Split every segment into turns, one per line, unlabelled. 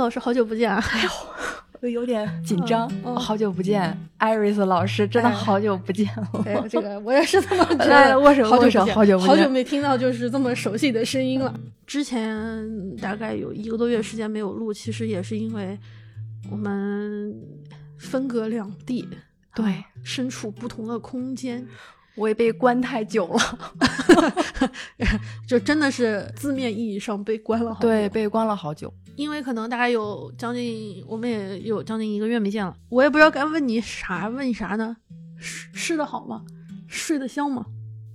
老师，好久不见啊！
哎呦，我有点紧张。
嗯嗯
好久不见，艾瑞斯老师，真的
哎
好久不见了。
哎，这个我也是这么觉
来
得。
握手握手
好久
好久
好久没听到就是这么熟悉的声音了。之前大概有一个多月时间没有录，其实也是因为我们分隔两地，
对
啊身处不同的空间，
我也被关太久了，
就真的是字面意义上被关了好久。
对，被关了好久。
因为可能大概有将近，我们也有将近一个月没见了，我也不知道该问你啥，问你啥呢？吃吃的好吗？睡得香吗？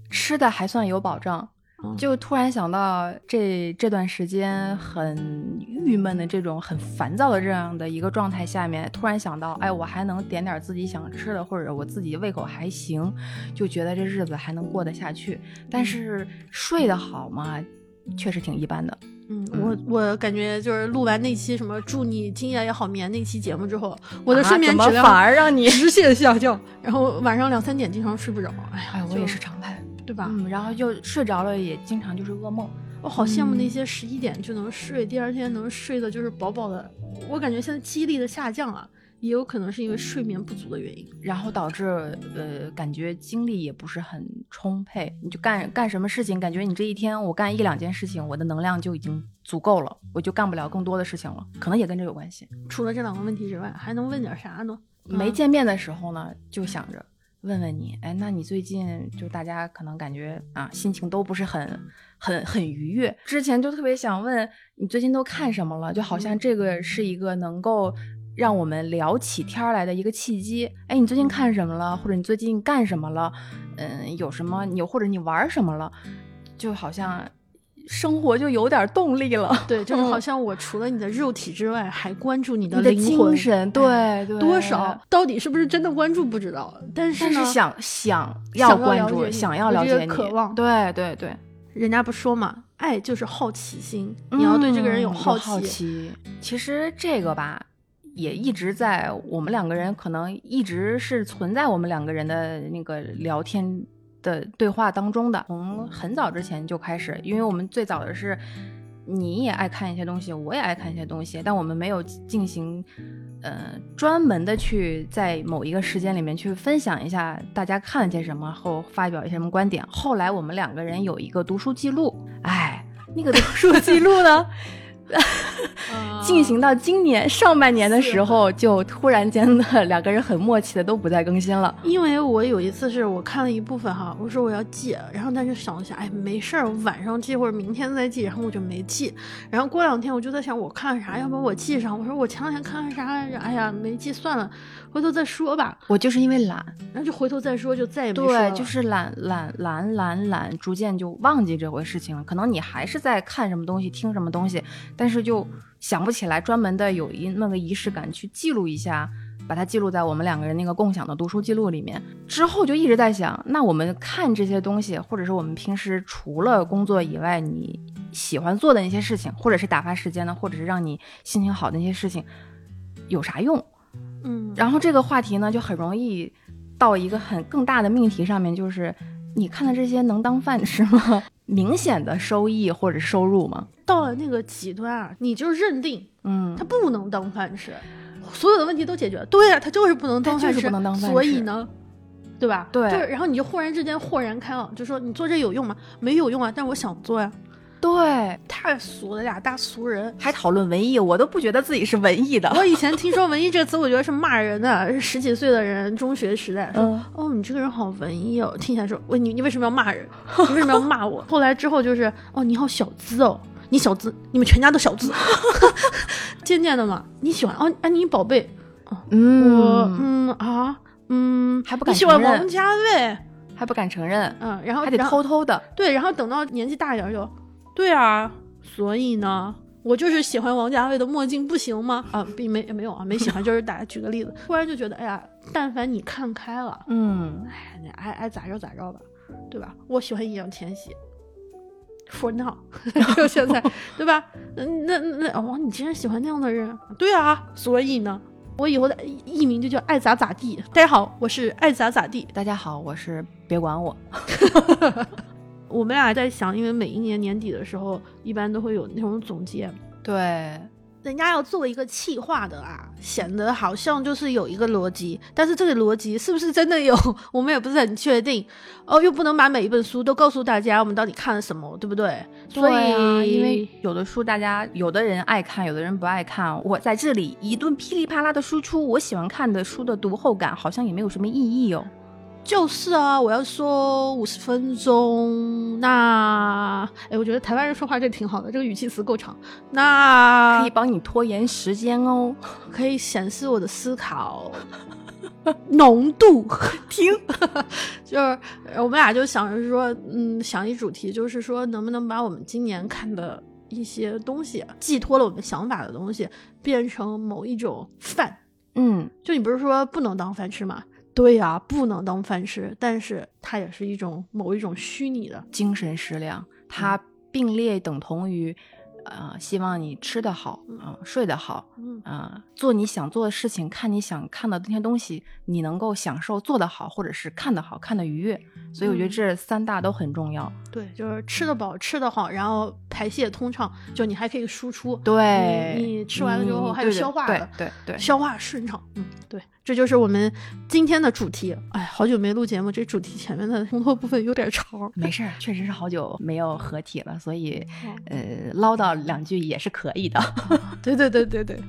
吃的还算有保障，
嗯
就突然想到这这段时间很郁闷的这种很烦躁的这样的一个状态下面，突然想到，哎，我还能点点自己想吃的，或者我自己胃口还行，就觉得这日子还能过得下去。但是睡得好嘛，确实挺一般的。
嗯，我我感觉就是录完那期什么祝你今夜也好眠那期节目之后，我的睡眠质量
反而让你？
直线下降，然后晚上两三点经常睡不着。哎呀，
哎，我也是，常态。
对吧？
嗯，然后就睡着了，也经常就是噩梦。
我好羡慕那
嗯
些十一点就能睡，第二天能睡的就是饱饱的。我感觉现在记忆力的下降啊，也有可能是因为睡眠不足的原因。
然后导致呃，感觉精力也不是很充沛，你就干干什么事情，感觉你这一天我干一两件事情，我的能量就已经足够了，我就干不了更多的事情了，可能也跟这有关系。
除了这两个问题之外，还能问点啥呢？
没
嗯
见面的时候呢，就想着问问你，哎，那你最近就大家可能感觉啊，心情都不是很很很愉悦，之前就特别想问你最近都看什么了，就好像这个是一个能够。让我们聊起天儿来的一个契机，哎，你最近看什么了？或者你最近干什么了？嗯，有什么？你或者你玩什么了？就好像生活就有点动力了。
对，就是
嗯
好 像我除了你的肉体之外，还关注你的灵魂
精神，对对，
多少，到底是不是真的关注不知道，但是，
但是想想
想要
关注，想要了解你，
渴望
对对对，
人家不说嘛，爱就是好奇心，你要对这个人有
嗯
好
好
奇。
奇。其实这个吧，也一直在我们两个人可能一直是存在我们两个人的那个聊天的对话当中的，从很早之前就开始，因为我们最早的是。你也爱看一些东西，我也爱看一些东西，但我们没有进行，呃，专门的去在某一个时间里面去分享一下大家看了些什么，后发表一些什么观点。后来我们两个人有一个读书记录，哎，那个读书记录呢，进行到今年上半年的时候，就突然间的两个人很默契的都不再更新了。
因为我有一次是我看了一部分哈，我说我要记，然后但是想了想，哎，没事儿，我晚上记或者明天再记，然后我就没记。然后过两天我就在想我看啥，要不然我记上。我说我前两天看了啥来着？哎呀，没记，算了，回头再说吧。
我就是因为懒，
那就回头再说，就再也没说。
对，就是懒懒懒懒懒，逐渐就忘记这回事情了。可能你还是在看什么东西，听什么东西，但是就想不起来专门的有一那个仪式感去记录一下，把它记录在我们两个人那个共享的读书记录里面。之后就一直在想，那我们看这些东西，或者是我们平时除了工作以外，你喜欢做的那些事情，或者是打发时间的，或者是让你心情好的那些事情，有啥用？
嗯，
然后这个话题呢，就很容易到一个很更大的命题上面，就是你看的这些能当饭吃吗？明显的收益或者收入吗？
到了那个极端啊，你就认定
嗯
它，不能当饭吃，所有的问题都解决了。对呀、它就是不能当饭吃，
就是不能当饭吃
所以呢，对吧？
对
就是然后你就忽然之间豁然开朗，就说你做这有用吗？没有用啊，但是我想做呀。
对，
太俗了，俩大俗人。
还讨论文艺，我都不觉得自己是文艺的。
我以前听说“文艺”这个词，我觉得是骂人的。是十几岁的人，中学时代说：“
嗯
哦，你这个人好文艺哦。”听起来说：“喂，你你为什么要骂人？你为什么要骂我？”后来之后就是：“哦，你好小资哦，你小资，你们全家都小资。”渐渐的嘛，你喜欢哦，安妮宝贝，
嗯，
我嗯啊嗯，
还不敢
你喜欢王家卫，
还不敢承认，
嗯，然后
还得偷偷的。
对，然后等到年纪大一点就，对啊，所以呢，我就是喜欢王家卫的墨镜，不行吗？啊，并没没有啊，没喜欢，就是打举个例子，突然就觉得，哎呀，但凡你看开了，
嗯，
哎，你爱爱咋着咋着吧，对吧？我喜欢易烊千玺。For now，就现在，对吧？那那那哦，你竟然喜欢那样的人？对啊，所以呢，我以后的艺名就叫爱咋咋地。大家好，我是爱咋咋地。
大家好，我是别管我。
我们俩在想，因为每一年年底的时候，一般都会有那种总结。
对，
人家要做一个气化的啊，显得好像就是有一个逻辑，但是这个逻辑是不是真的有，我们也不是很确定。哦，又不能把每一本书都告诉大家我们到底看了什么，对不对？所以，
啊、因为有的书大家有的人爱看，有的人不爱看。我在这里一顿噼里啪啦的输出，我喜欢看的书的读后感好像也没有什么意义哦。
就是啊，我要说五十分钟，那哎，我觉得台湾人说话这挺好的，这个语气词够长，那
可以帮你拖延时间哦，
可以显示我的思考 浓度。
听，
就是我们俩就想着说，嗯，想一主题，就是说能不能把我们今年看的一些东西，寄托了我们想法的东西，变成某一种饭。
嗯，
就你不是说不能当饭吃吗？对呀，不能当饭吃，但是它也是一种某一种虚拟的
精神食粮，它并列等同于，呃，希望你吃得好，嗯，睡得好，
嗯
啊，做你想做的事情，看你想看的那些东西，你能够享受做得好，或者是看得好，看得愉悦。所以我觉得这三大都很重要。
对，就是吃得饱，吃得好，然后排泄通畅，就你还可以输出。
对，
你吃完了之后还有消化
的，对对，
消化顺畅。嗯，对，这就是我们今天的主题。哎，好久没录节目，这主题前面的烘托部分有点长。
没事儿，确实是好久没有合体了，所以 呃，唠叨两句也是可以的。
对对对对对，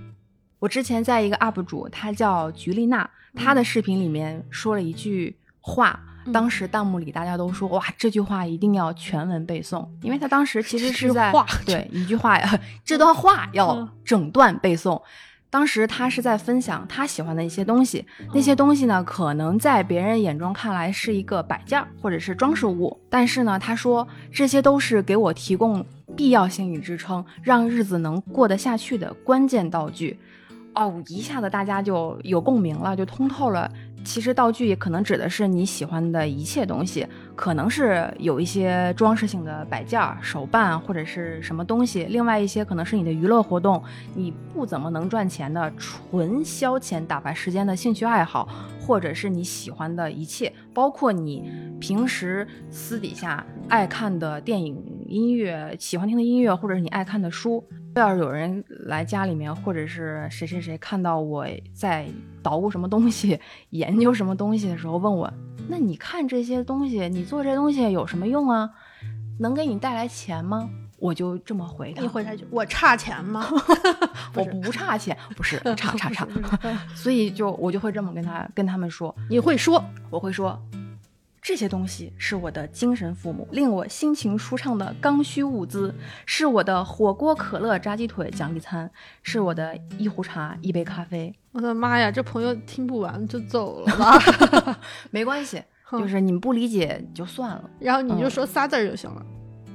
我之前在一个 UP 主，他叫菊丽娜，他的视频里面说了一句话。当时弹幕里大家都说哇，这句话一定要全文背诵，因为他当时其实是在对一句话呀，这段话要整段背诵。当时他是在分享他喜欢的一些东西，那些东西呢，可能在别人眼中看来是一个摆件或者是装饰物，但是呢，他说这些都是给我提供必要性与支撑，让日子能过得下去的关键道具。哦，一下子大家就有共鸣了，就通透了。其实道具也可能指的是你喜欢的一切东西，可能是有一些装饰性的摆件、手办或者是什么东西，另外一些可能是你的娱乐活动，你不怎么能赚钱的纯消遣打发时间的兴趣爱好，或者是你喜欢的一切，包括你平时私底下爱看的电影、音乐、喜欢听的音乐，或者是你爱看的书。要是有人来家里面，或者是谁谁谁看到我在捣鼓什么东西、研究什么东西的时候，问我：“那你看这些东西，你做这些东西有什么用啊？能给你带来钱吗？”我就这么回答。
你回答一句：“我差钱吗？
我不差钱，不是差差 差。” 所以就我就会这么跟他跟他们说：“
你会说，
我会说。”这些东西是我的精神父母，令我心情舒畅的刚需物资，是我的火锅、可乐、炸鸡腿奖励餐，是我的一壶茶、一杯咖啡。
我的妈呀，这朋友听不完就走了吧？
没关系，就是你们不理解就算了。
然后你就说仨字儿就行了，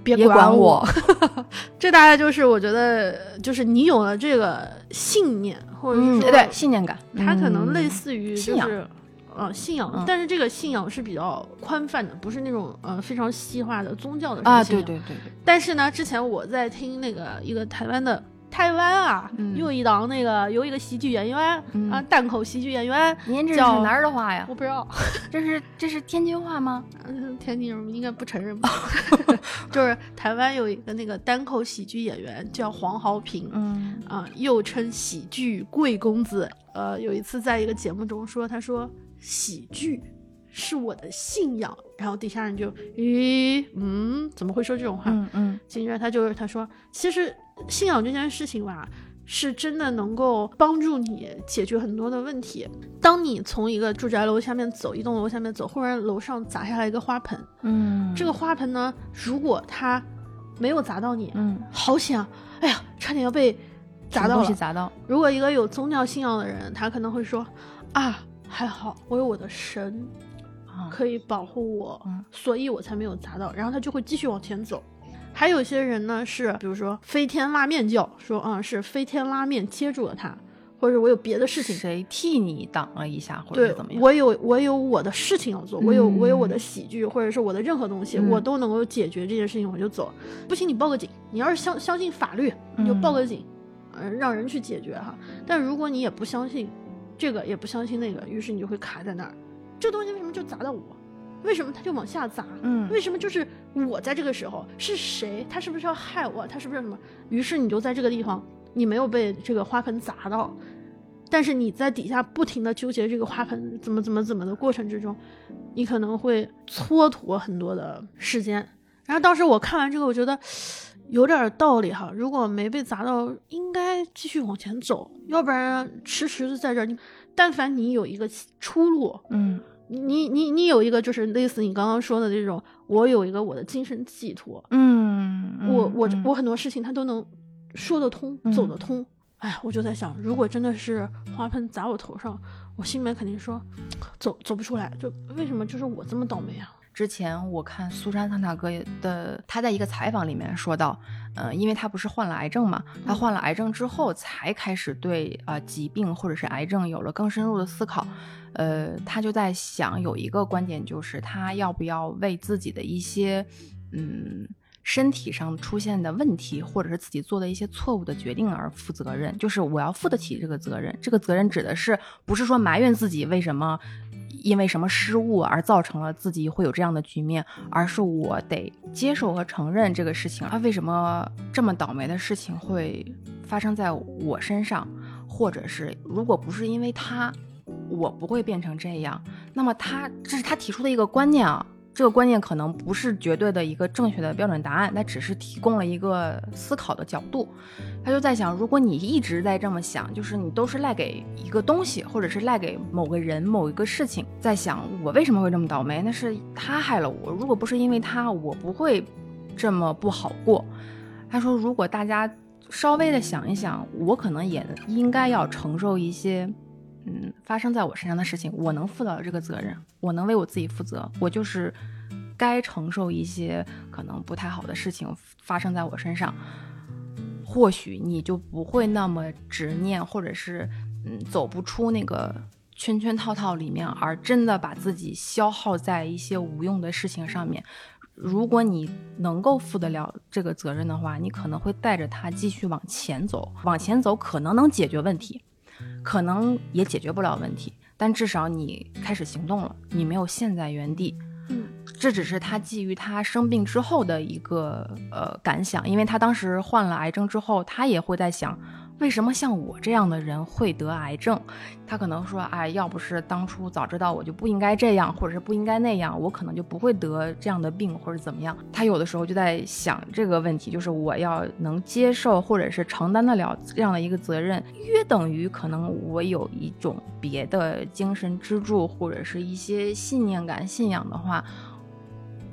别
管
我。
这大概就是我觉得，就是你有了这个信念，或者是说
对信念感，
它可能类似于
信仰。
呃，信仰，但是这个信仰是比较宽泛的，不是那种呃非常细化的宗教的
啊。对对对对。
但是呢，之前我在听那个一个台湾的台湾啊，又一档那个有一个喜剧演员啊，单口喜剧演员。
您这是哪儿的话呀？
我不知道，
这是这是天津话吗？
嗯，天津人应该不承认吧？就是台湾有一个那个单口喜剧演员叫黄豪平，
嗯
啊，又称喜剧贵公子。呃，有一次在一个节目中说，他说。喜剧是我的信仰，然后底下人就咦嗯怎么会说这种话？
嗯嗯，
紧接着他就是他说，其实信仰这件事情吧，是真的能够帮助你解决很多的问题。当你从一个住宅楼下面走，一栋楼下面走，忽然楼上砸下来一个花盆，
嗯，
这个花盆呢，如果它没有砸到你，
嗯，
好险，啊哎呀，差点要被砸到了。
砸到。
如果一个有宗教信仰的人，他可能会说啊。还好，我有我的神，可以保护我，所以我才没有砸到。然后他就会继续往前走。还有些人呢，是比如说飞天拉面教，说啊是飞天拉面接住了他，或者我有别的事情，
谁替你挡了一下，或者怎么样？
我有我有我的事情要做，我有我有我的喜剧，或者是我的任何东西，我都能够解决这件事情，我就走。不行，你报个警。你要是相相信法律，你就报个警，嗯，让人去解决哈。但如果你也不相信。这个也不相信那个，于是你就会卡在那儿。这东西为什么就砸到我？为什么他就往下砸？
嗯，
为什么就是我在这个时候是谁？他是不是要害我？他是不是什么？于是你就在这个地方你没有被这个花盆砸到，但是你在底下不停的纠结这个花盆怎么怎么怎么的过程之中，你可能会蹉跎很多的时间。然后当时我看完这个，我觉得有点道理哈。如果没被砸到，应该继续往前走，要不然迟迟的在这儿，你但凡你有一个出路，
嗯
你你你有一个就是类似你刚刚说的这种，我有一个我的精神寄托，
嗯，
我我
嗯
我很多事情他都能说得通，
嗯
走得通。哎，我就在想，如果真的是花盆砸我头上，我心里面肯定说走走不出来，就为什么就是我这么倒霉啊？
之前我看苏珊·桑塔格的，他在一个采访里面说到，呃，因为他不是患了癌症嘛，他患了癌症之后才开始对啊、呃疾病或者是癌症有了更深入的思考，呃，他就在想有一个观点就是他要不要为自己的一些嗯身体上出现的问题，或者是自己做的一些错误的决定而负责任，就是我要负得起这个责任。这个责任指的是不是说埋怨自己为什么因为什么失误而造成了自己会有这样的局面，而是我得接受和承认这个事情。啊，为什么这么倒霉的事情会发生在我身上，或者是如果不是因为他，我不会变成这样。那么他这是他提出的一个观念啊。这个观念可能不是绝对的一个正确的标准答案，那只是提供了一个思考的角度。他就在想，如果你一直在这么想，就是你都是赖给一个东西，或者是赖给某个人、某一个事情，在想我为什么会这么倒霉？那是他害了我，如果不是因为他，我不会这么不好过。他说，如果大家稍微的想一想，我可能也应该要承受一些。嗯，发生在我身上的事情，我能负到这个责任，我能为我自己负责，我就是该承受一些可能不太好的事情发生在我身上。或许你就不会那么执念，或者是嗯走不出那个圈圈套套里面，而真的把自己消耗在一些无用的事情上面。如果你能够负得了这个责任的话，你可能会带着它继续往前走，往前走可能能解决问题。可能也解决不了问题，但至少你开始行动了，你没有陷在原地。
嗯，
这只是他基于他生病之后的一个呃感想，因为他当时患了癌症之后，他也会在想，为什么像我这样的人会得癌症？他可能说，哎，要不是当初早知道，我就不应该这样，或者是不应该那样，我可能就不会得这样的病，或者怎么样。他有的时候就在想这个问题，就是我要能接受或者是承担得了这样的一个责任，约等于可能我有一种别的精神支柱，或者是一些信念感、信仰的话，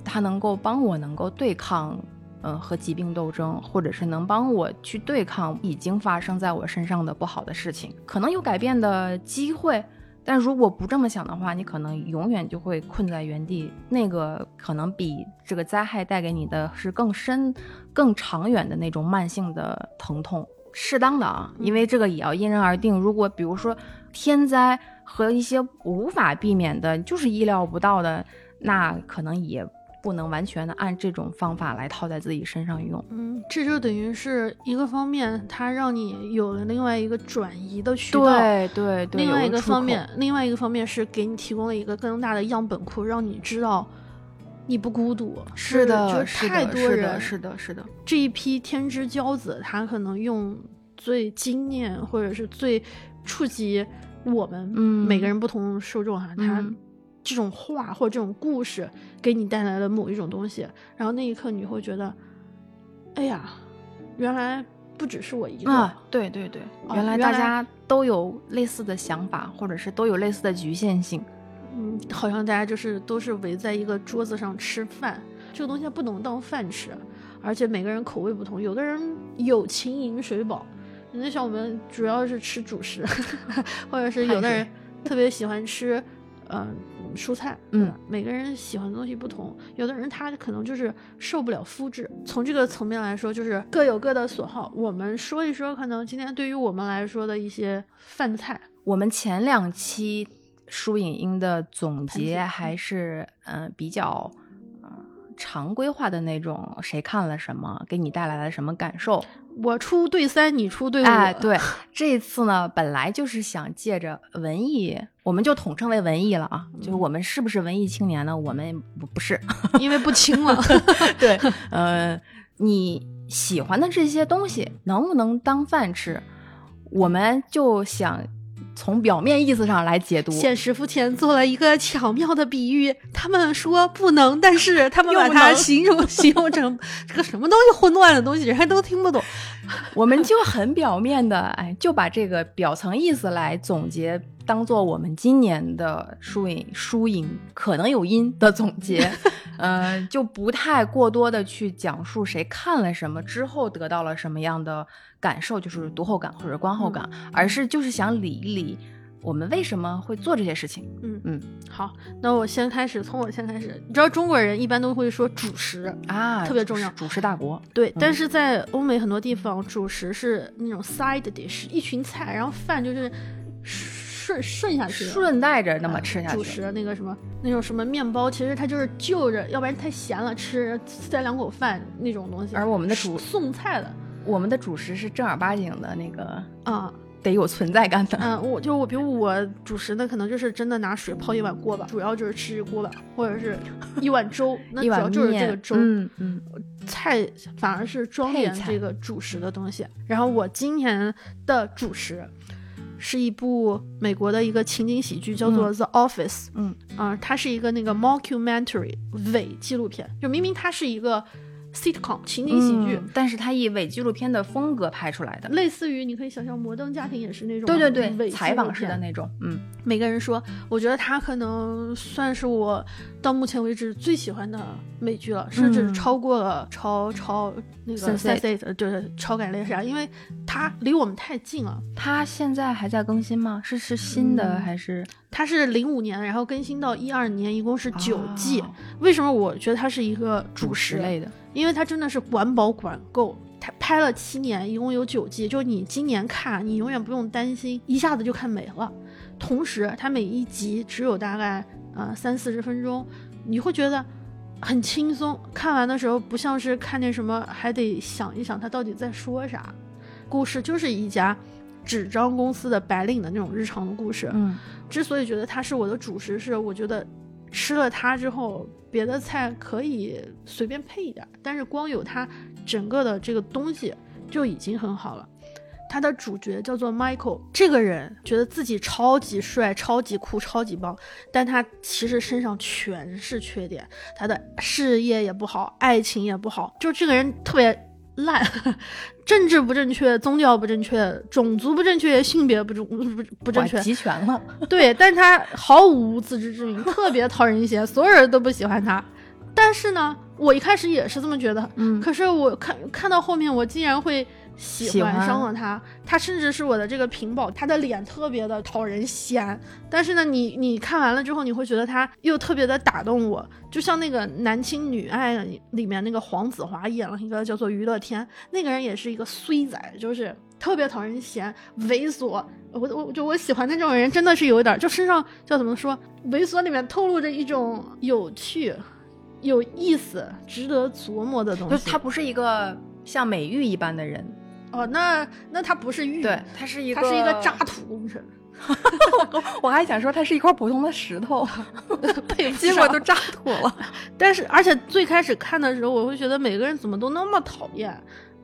它能够帮我能够对抗。嗯，和疾病斗争，或者是能帮我去对抗已经发生在我身上的不好的事情，可能有改变的机会。但如果不这么想的话，你可能永远就会困在原地。那个可能比这个灾害带给你的是更深、更长远的那种慢性的疼痛。适当的啊，因为这个也要因人而定。如果比如说天灾和一些无法避免的，就是意料不到的，那可能也。不能完全的按这种方法来套在自己身上用，
嗯，这就等于是一个方面，它让你有了另外一个转移的渠道，
对对对。
另外一个方面，另外一个方面是给你提供了一个更大的样本库，让你知道你不孤独。
是的，
就是太多人，
是的，是的。
这一批天之骄子，他可能用最经验或者是最触及我们每个人不同受众哈，他。
嗯
这种话或者这种故事给你带来了某一种东西，然后那一刻你会觉得，哎呀，原来不只是我一个。
啊，对对对，
哦、
原来大家都有类似的想法，或者是都有类似的局限性。
嗯，好像大家就是都是围在一个桌子上吃饭，这个东西不能当饭吃，而且每个人口味不同，有的人有情饮水饱，那像我们主要是吃主食，或者是有的人特别喜欢吃。嗯，蔬菜，
嗯，
每个人喜欢的东西不同，有的人他可能就是受不了麸质。从这个层面来说，就是各有各的所好。我们说一说，可能今天对于我们来说的一些饭菜，
我们前两期书影音的总结还是嗯、呃、比较常规化的那种，谁看了什么，给你带来了什么感受。
我出对三，你出对五。
哎，对，这一次呢，本来就是想借着文艺，我们就统称为文艺了啊。就是我们是不是文艺青年呢？我们不不是，
因为不清了。
对，呃，你喜欢的这些东西能不能当饭吃，我们就想从表面意思上来解读。
现实肤浅做了一个巧妙的比喻，他们说不能，但是他们把它形容 形容成这个什么东西混乱的东西，人家都听不懂。
我们就很表面的，哎，就把这个表层意思来总结，当做我们今年的输赢输赢可能有因的总结，呃，就不太过多的去讲述谁看了什么之后得到了什么样的感受，就是读后感或者观后感，而是就是想理一理我们为什么会做这些事情。
嗯
嗯
好，那我先开始，从我先开始。你知道中国人一般都会说主食，
啊，
特别重要
主食大国，
对，但是在欧美很多地方，主食是那种 side dish，一群菜，然后饭就是顺顺下去，
顺带着那么吃下去。
主食那个什么那种什么面包，其实它就是就着，要不然太咸了，吃塞两口饭那种东西。
而我们的主
送菜的
我们的主食是正儿八经的那个，
啊，
得有存在感的。
嗯，我就我比如我主食呢，可能就是真的拿水泡一碗锅巴，主要就是吃锅巴，或者是一碗粥，那主要就是这个粥。
嗯嗯，
菜反而是装点这个主食的东西。然后我今年的主食是一部美国的一个情景喜剧，叫做《The Office》。
嗯
啊、它是一个那个 mockumentary 伪纪录片，就明明它是一个 sitcom 情景喜剧。
嗯但是它以伪纪录片的风格拍出来的。
类似于你可以想象《摩登家庭》也是那种
对对对，
伪
采访式的那种，嗯，
每个人说，我觉得它可能算是我到目前为止最喜欢的美剧了，甚至
嗯
超过了超超那个
Sense8
Sense8 对超感猎杀，因为它离我们太近了。
它现在还在更新吗？是是新的
嗯
还是
它是零五年，然后更新到一二年，一共是九季。
哦
为什么我觉得它是一个主？食
类的？
因为它真的是管饱管够。它拍了七年，一共有九季，就你今年看，你永远不用担心一下子就看没了。同时，它每一集只有大概呃三四十分钟，你会觉得很轻松。看完的时候不像是看见什么，还得想一想它到底在说啥。故事就是一家纸张公司的白领的那种日常的故事。
嗯
之所以觉得它是我的主食，是我觉得吃了它之后，别的菜可以随便配一点，但是光有它整个的这个东西就已经很好了。他的主角叫做 Michael，这个人觉得自己超级帅、超级酷、超级棒，但他其实身上全是缺点，他的事业也不好，爱情也不好，就这个人特别烂，政治不正确，宗教不正确，种族不正确，性别不正不不正确，
集全了。
对，但是他毫无自知之明，特别讨人嫌，所有人都不喜欢他。但是呢，我一开始也是这么觉得，
嗯
可是我看看到后面，我竟然会喜欢上了他。他甚至是我的这个屏保，他的脸特别的讨人嫌。但是呢，你你看完了之后，你会觉得他又特别的打动我，就像那个《男亲女爱》里面那个黄子华演了一个叫做娱乐天，那个人也是一个衰仔，就是特别讨人嫌、猥琐。我我就我喜欢的那种人，真的是有一点，就身上叫怎么说，猥琐里面透露着一种有趣、有意思、值得琢磨的东西。
就他不是一个像美玉一般的人，
哦，那那他不是玉，
对，他是一个，
他是一个渣土工程，
我还想说他是一块普通的石头，结果都渣土了。
但是，而且最开始看的时候，我会觉得每个人怎么都那么讨厌。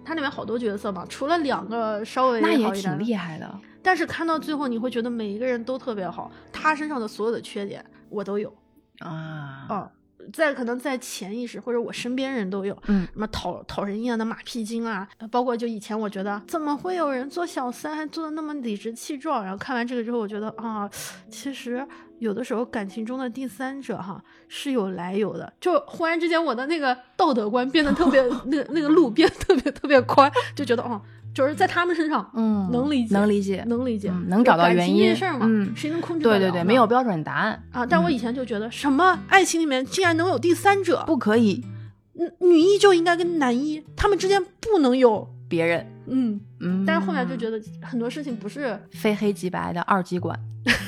它里面好多角色嘛，除了两个稍微
那也挺厉害的。
但是看到最后，你会觉得每一个人都特别好，他身上的所有的缺点我都有
啊，
啊。在可能在潜意识或者我身边人都有，
嗯。
什么讨讨人厌的马屁精啊，包括就以前我觉得怎么会有人做小三还做的那么理直气壮，然后看完这个之后，我觉得啊，其实有的时候感情中的第三者哈是有来由的，就忽然之间我的那个道德观变得特别 那个那个路变得特别特别宽，就觉得哦，就是在他们身上
嗯，
能理解
能理解，
能理解，
嗯能找到原因
事嘛，
嗯
谁能控制
对对对，没有标准答案
啊。但我
嗯
以前就觉得什么爱情里面竟然能有第三者，
不可以
嗯女一就应该跟男一，他们之间不能有，
别人，
嗯。
嗯，
但是后面就觉得很多事情不是
非黑即白的二极管，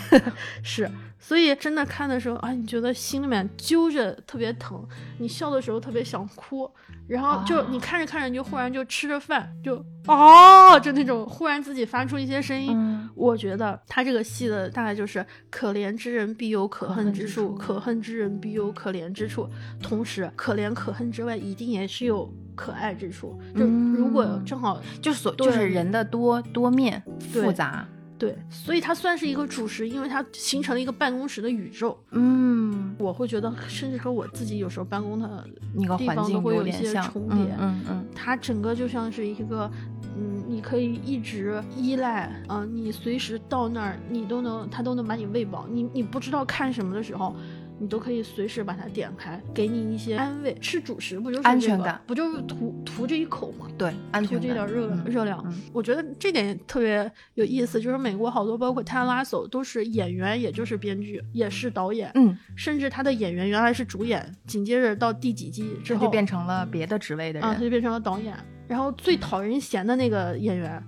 是，所以真的看的时候啊，你觉得心里面揪着特别疼，你笑的时候特别想哭，然后就
啊
你看着看着，你就忽然就吃着饭就哦，就那种忽然自己发出一些声音。
嗯
我觉得他这个戏的大概就是可怜之人必有可恨之处，
可
可恨之人必有可怜之处。同时，可怜可恨之外，一定也是有可爱之处。就如果正好
就是所就是人的多多面复杂。
对，所以它算是一个主食，因为它形成了一个办公室的宇宙。
嗯，
我会觉得，甚至和我自己有时候办公的
那个环境
会有
一
些重叠。
嗯嗯，
它整个就像是一个，嗯，你可以一直依赖，嗯，你随时到那儿，你都能，它都能把你喂饱。你你不知道看什么的时候。你都可以随时把它点开，给你一些安慰。吃主食不就是
安全感？
不就是图图这一口吗？
对，安全
图这点热热量。我觉得这点特别有意思，就是美国好多，包括泰拉索，都是演员，也就是编剧，也是导演。
嗯，
甚至他的演员原来是主演，紧接着到第几季之后
就变成了别的职位的人，
他就变成了导演。然后最讨人嫌的那个演员，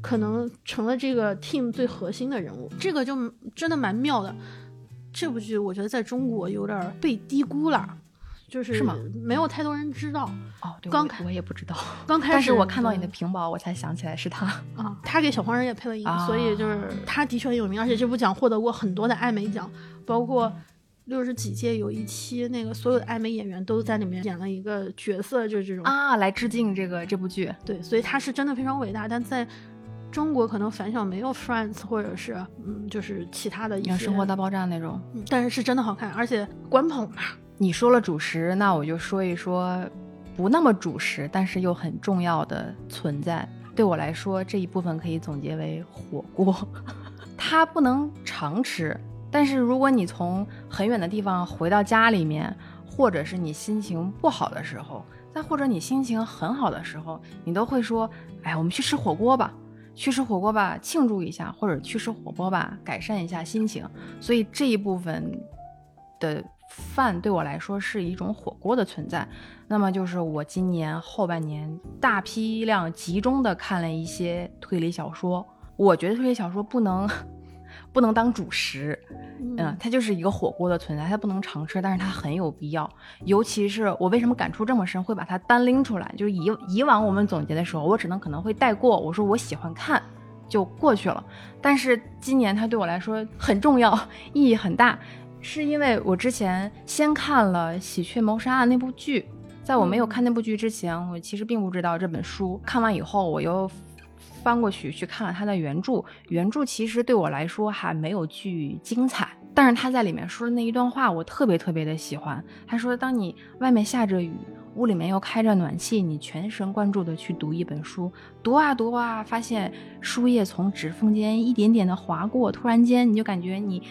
可能成了这个 team 最核心的人物。这个就真的蛮妙的。这部剧我觉得在中国有点被低估了，就是
是吗？
没有太多人知道
哦。对，
刚
我也不知道。
刚开始，
但是我看到你的屏保，我才想起来是他
啊。他给小黄人也配了音，所以就是他的确很有名，而且这部奖获得过很多的艾美奖，包括六十几届有一期那个所有的艾美演员都在里面演了一个角色，就是这种
啊，来致敬这个这部剧。
对，所以他是真的非常伟大，但在。中国可能反响没有 Friends 或者是嗯，就是其他的一些
生活大爆炸那种，
但是是真的好看，而且官捧嘛。
你说了主食，那我就说一说不那么主食，但是又很重要的存在。对我来说，这一部分可以总结为火锅。它不能常吃，但是如果你从很远的地方回到家里面，或者是你心情不好的时候，再或者你心情很好的时候，你都会说：“哎，我们去吃火锅吧。”去吃火锅吧，庆祝一下，或者去吃火锅吧，改善一下心情。所以这一部分的饭对我来说是一种火锅的存在。那么就是我今年后半年大批量集中的看了一些推理小说。我觉得推理小说不能。不能当主食，嗯，它就是一个火锅的存在，它不能常吃，但是它很有必要。尤其是我为什么感触这么深，会把它单拎出来，就是以以往我们总结的时候，我只能可能会带过，我说我喜欢看就过去了。但是今年它对我来说很重要，意义很大，是因为我之前先看了《喜鹊谋杀案》那部剧，在我没有看那部剧之前，我其实并不知道这本书。看完以后，我又。翻过去去看了他的原著，原著其实对我来说还没有剧精彩，但是他在里面说的那一段话，我特别特别的喜欢。他说，当你外面下着雨，屋里面又开着暖气，你全神贯注的去读一本书，读啊读啊，发现书页从指缝间一点点的划过，突然间你就感觉你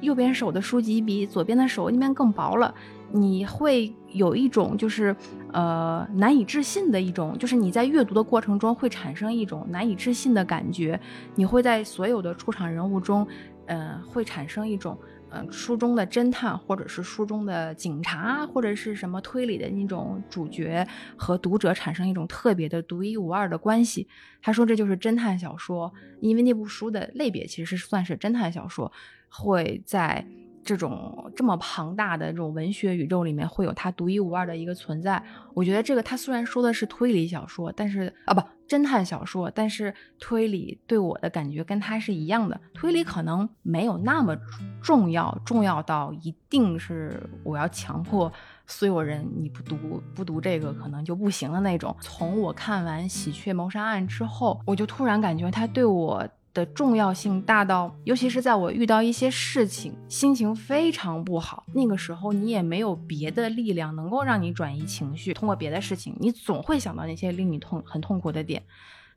右边手的书籍比左边的手那边更薄了。你会有一种就是，呃，难以置信的一种，就是你在阅读的过程中会产生一种难以置信的感觉。你会在所有的出场人物中，呃，会产生一种，呃，书中的侦探，或者是书中的警察，或者是什么推理的那种主角和读者产生一种特别的独一无二的关系。他说这就是侦探小说，因为那部书的类别其实是算是侦探小说，会在。这种这么庞大的这种文学宇宙里面，会有它独一无二的一个存在。我觉得这个，它虽然说的是推理小说，但是啊不，侦探小说，但是推理对我的感觉跟它是一样的。推理可能没有那么重要，重要到一定是我要强迫所有人你不读不读这个可能就不行的那种。从我看完《喜鹊谋杀案》之后，我就突然感觉它对我。的重要性大到，尤其是在我遇到一些事情，心情非常不好，那个时候你也没有别的力量能够让你转移情绪，通过别的事情，你总会想到那些令你痛很痛苦的点。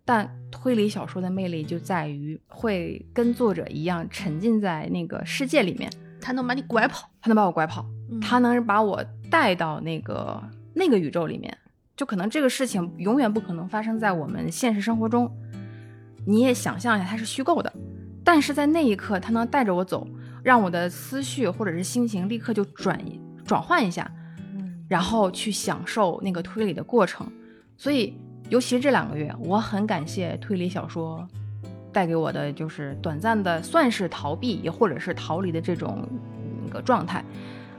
但推理小说的魅力就在于会跟作者一样沉浸在那个世界里面，
他能把你拐跑，
他能把我拐跑，他能把我带到那个那个宇宙里面，就可能这个事情永远不可能发生在我们现实生活中。你也想象一下，它是虚构的，但是在那一刻，它能带着我走，让我的思绪或者是心情立刻就转转换一下，然后去享受那个推理的过程。所以，尤其是这两个月，我很感谢推理小说带给我的，就是短暂的算是逃避，也或者是逃离的这种那个状态。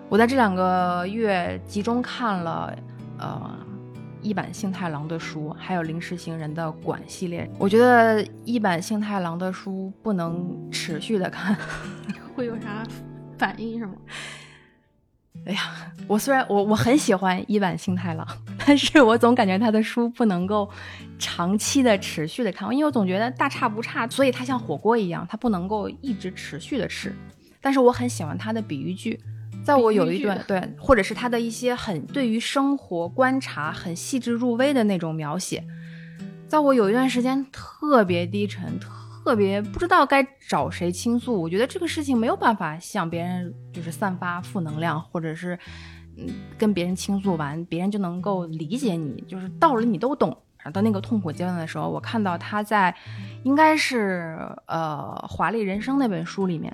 我在这两个月集中看了，呃。一版幸太郎的书，还有临时行人的馆系列，我觉得一版幸太郎的书不能持续的看，
会有啥反应是吗？
哎呀，我虽然我我很喜欢一版幸太郎，但是我总感觉他的书不能够长期的持续的看，因为我总觉得大差不差，所以它像火锅一样，它不能够一直持续的吃。但是我很喜欢他的比喻句，在我有一段对，或者是他的一些很对于生活观察很细致入微的那种描写，在我有一段时间特别低沉，特别不知道该找谁倾诉，我觉得这个事情没有办法向别人就是散发负能量，或者是。嗯，跟别人倾诉完，别人就能够理解你，就是道理你都懂。到那个痛苦阶段的时候，我看到他在，应该是呃《华丽人生》那本书里面，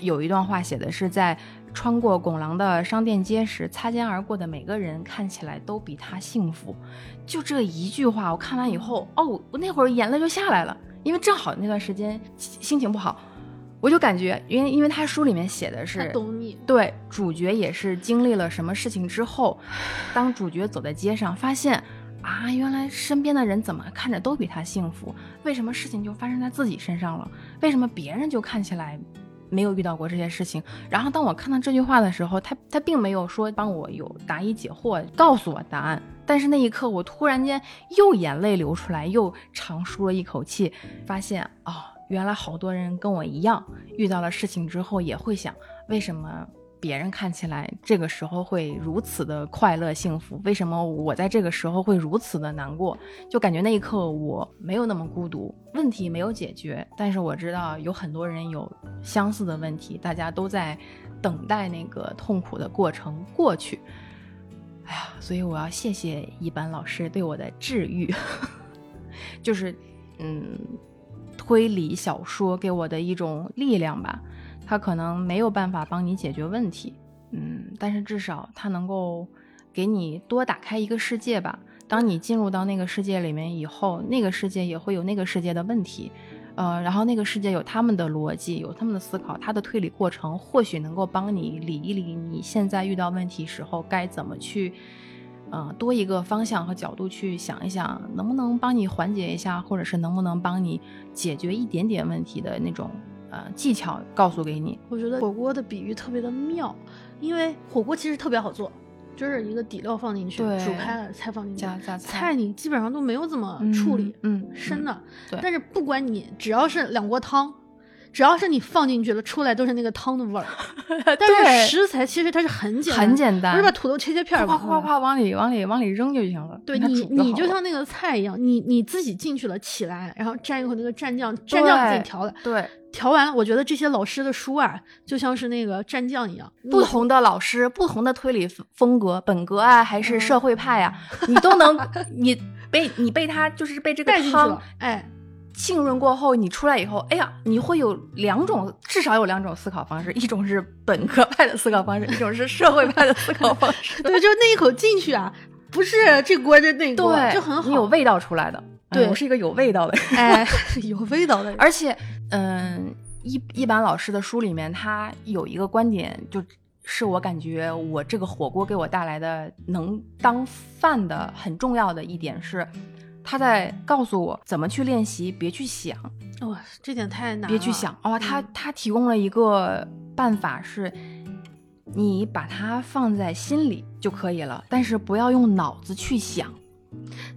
有一段话写的是在穿过拱廊的商店街时，擦肩而过的每个人看起来都比他幸福。就这一句话，我看完以后，哦，我那会儿眼泪就下来了，因为正好那段时间心情不好。我就感觉，因为因为他书里面写的是，
懂你。
对，主角也是经历了什么事情之后，当主角走在街上，发现啊，原来身边的人怎么看着都比他幸福，为什么事情就发生在自己身上了？为什么别人就看起来没有遇到过这些事情？然后当我看到这句话的时候，他他并没有说帮我有答疑解惑，告诉我答案，但是那一刻我突然间又眼泪流出来，又长舒了一口气，发现哦。原来好多人跟我一样，遇到了事情之后也会想，为什么别人看起来这个时候会如此的快乐幸福？为什么我在这个时候会如此的难过？就感觉那一刻我没有那么孤独，问题没有解决，但是我知道有很多人有相似的问题，大家都在等待那个痛苦的过程过去。哎呀，所以我要谢谢一班老师对我的治愈，就是嗯。推理小说给我的一种力量吧，他可能没有办法帮你解决问题，嗯，但是至少他能够给你多打开一个世界吧。当你进入到那个世界里面以后，那个世界也会有那个世界的问题，呃，然后那个世界有他们的逻辑，有他们的思考，他的推理过程或许能够帮你理一理你现在遇到问题时候该怎么去。嗯，多一个方向和角度去想一想，能不能帮你缓解一下，或者是能不能帮你解决一点点问题的那种呃技巧，告诉给你。
我觉得火锅的比喻特别的妙，因为火锅其实特别好做，就是一个底料放进去，煮开了菜放进去，
加加
菜你基本上都没有怎么处理，
嗯，
生的。
对。
但是不管你只要是两锅汤。只要是你放进去了，出来都是那个汤的味儿。但是食材其实它是很简
很简单，
不是把土豆切切片，
啪啪啪往里往里往里扔就行了。
对你你就像那个菜一样，你你自己进去了起来，然后蘸一口那个蘸酱，蘸酱自己调的。
对，
调完了，我觉得这些老师的书啊，就像是那个蘸酱一样。
不同的老师，不同的推理风格，本格啊还是社会派啊，你都能 你被你被他就是被这个汤
哎。
浸润过后，你出来以后，哎呀，你会有两种，至少有两种思考方式，一种是本科派的思考方式，一种是社会派的思考方式。
对，就那一口进去啊，不是这锅就那锅，就很好，
你有味道出来的。
对，
我是一个有味道的人，
哎，有味道的人。
而且，嗯，一一般老师的书里面，他有一个观点，就是我感觉我这个火锅给我带来的能当饭的很重要的一点是。他在告诉我怎么去练习，别去想。
哇，这点太难了。
别去想哦，他他提供了一个办法，是你把它放在心里就可以了，但是不要用脑子去想。